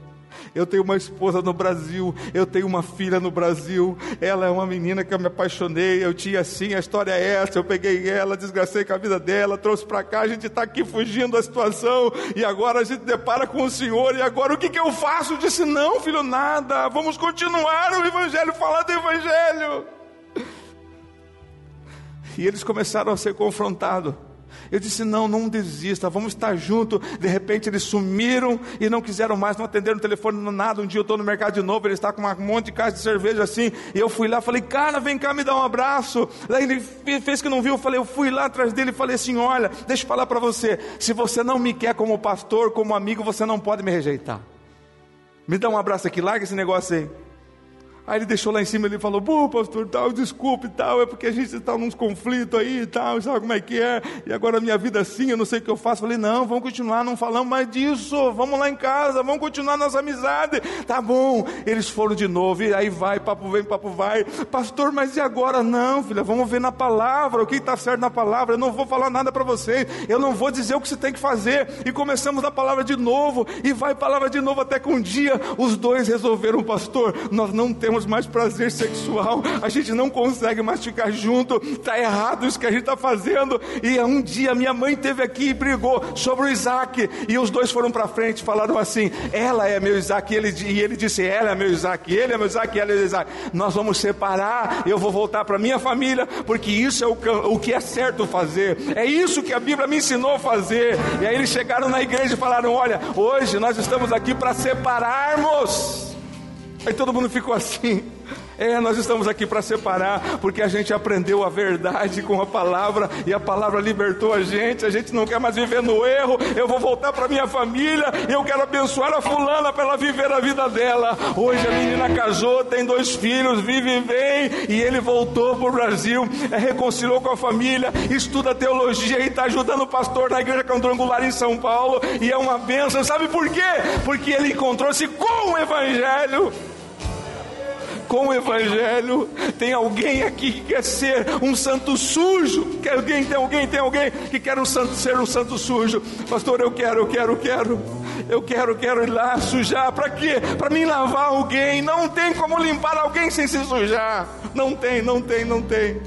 Eu tenho uma esposa no Brasil, eu tenho uma filha no Brasil. Ela é uma menina que eu me apaixonei. Eu tinha assim, a história é essa. Eu peguei ela, desgracei com a vida dela, trouxe para cá. A gente está aqui fugindo da situação e agora a gente depara com o Senhor. E agora o que, que eu faço? Eu disse: Não, filho, nada. Vamos continuar o Evangelho, falar do Evangelho. E eles começaram a ser confrontados. Eu disse: não, não desista, vamos estar juntos. De repente eles sumiram e não quiseram mais, não atenderam o telefone, nada. Um dia eu estou no mercado de novo, ele está com um monte de caixa de cerveja assim. E eu fui lá, falei: cara, vem cá me dar um abraço. Daí ele fez que não viu, eu falei: eu fui lá atrás dele e falei assim: olha, deixa eu falar para você. Se você não me quer como pastor, como amigo, você não pode me rejeitar. Me dá um abraço aqui, larga esse negócio aí. Aí ele deixou lá em cima, ele falou, pô, pastor, tal, desculpe, tal, é porque a gente está nos conflitos aí tal, sabe como é que é? E agora a minha vida é assim, eu não sei o que eu faço. Falei, não, vamos continuar, não falamos mais disso, vamos lá em casa, vamos continuar nossa amizade. Tá bom. Eles foram de novo, e aí vai, papo vem, papo vai. Pastor, mas e agora? Não, filha, vamos ver na palavra, o que está certo na palavra. Eu não vou falar nada para vocês, eu não vou dizer o que você tem que fazer. E começamos a palavra de novo, e vai palavra de novo, até que um dia os dois resolveram, pastor, nós não temos temos mais prazer sexual, a gente não consegue mais ficar junto, está errado isso que a gente está fazendo. E um dia minha mãe teve aqui e brigou sobre o Isaac, e os dois foram para frente, falaram assim: ela é meu Isaac, e ele, e ele disse: ela é meu Isaac, ele é meu Isaac, ela é meu Isaac. Nós vamos separar, eu vou voltar para minha família, porque isso é o, o que é certo fazer, é isso que a Bíblia me ensinou a fazer. E aí eles chegaram na igreja e falaram: olha, hoje nós estamos aqui para separarmos. Aí todo mundo ficou assim. É, nós estamos aqui para separar, porque a gente aprendeu a verdade com a palavra e a palavra libertou a gente. A gente não quer mais viver no erro. Eu vou voltar para minha família. Eu quero abençoar a fulana para ela viver a vida dela. Hoje a menina casou, tem dois filhos, vive bem e ele voltou para o Brasil, é, reconciliou com a família, estuda teologia e está ajudando o pastor da igreja quadrangular em São Paulo e é uma bênção. Sabe por quê? Porque ele encontrou-se com o Evangelho com o Evangelho. Tem alguém aqui que quer ser um santo sujo? Quer alguém, tem alguém, tem alguém que quer um santo, ser um santo sujo? Pastor, eu quero, eu quero, eu quero. Eu quero, quero ir lá sujar. Para quê? Para mim lavar alguém. Não tem como limpar alguém sem se sujar. Não tem, não tem, não tem.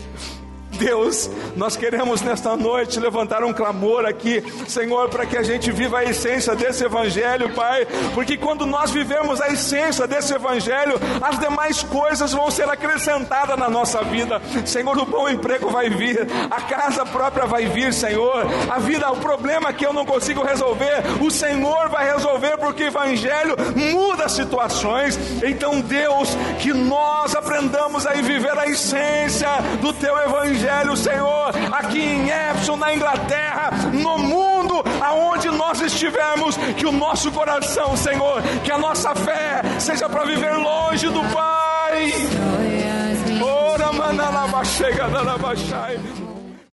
Deus, nós queremos nesta noite levantar um clamor aqui, Senhor, para que a gente viva a essência desse Evangelho, Pai, porque quando nós vivemos a essência desse Evangelho, as demais coisas vão ser acrescentadas na nossa vida. Senhor, o bom emprego vai vir, a casa própria vai vir, Senhor, a vida, o problema que eu não consigo resolver, o Senhor vai resolver, porque o Evangelho muda situações. Então, Deus, que nós aprendamos a viver a essência do Teu Evangelho Evangelho, Senhor, aqui em Epson, na Inglaterra, no mundo, aonde nós estivermos, que o nosso coração, Senhor, que a nossa fé seja para viver longe do Pai. Ora, manalabachega, dalabachai.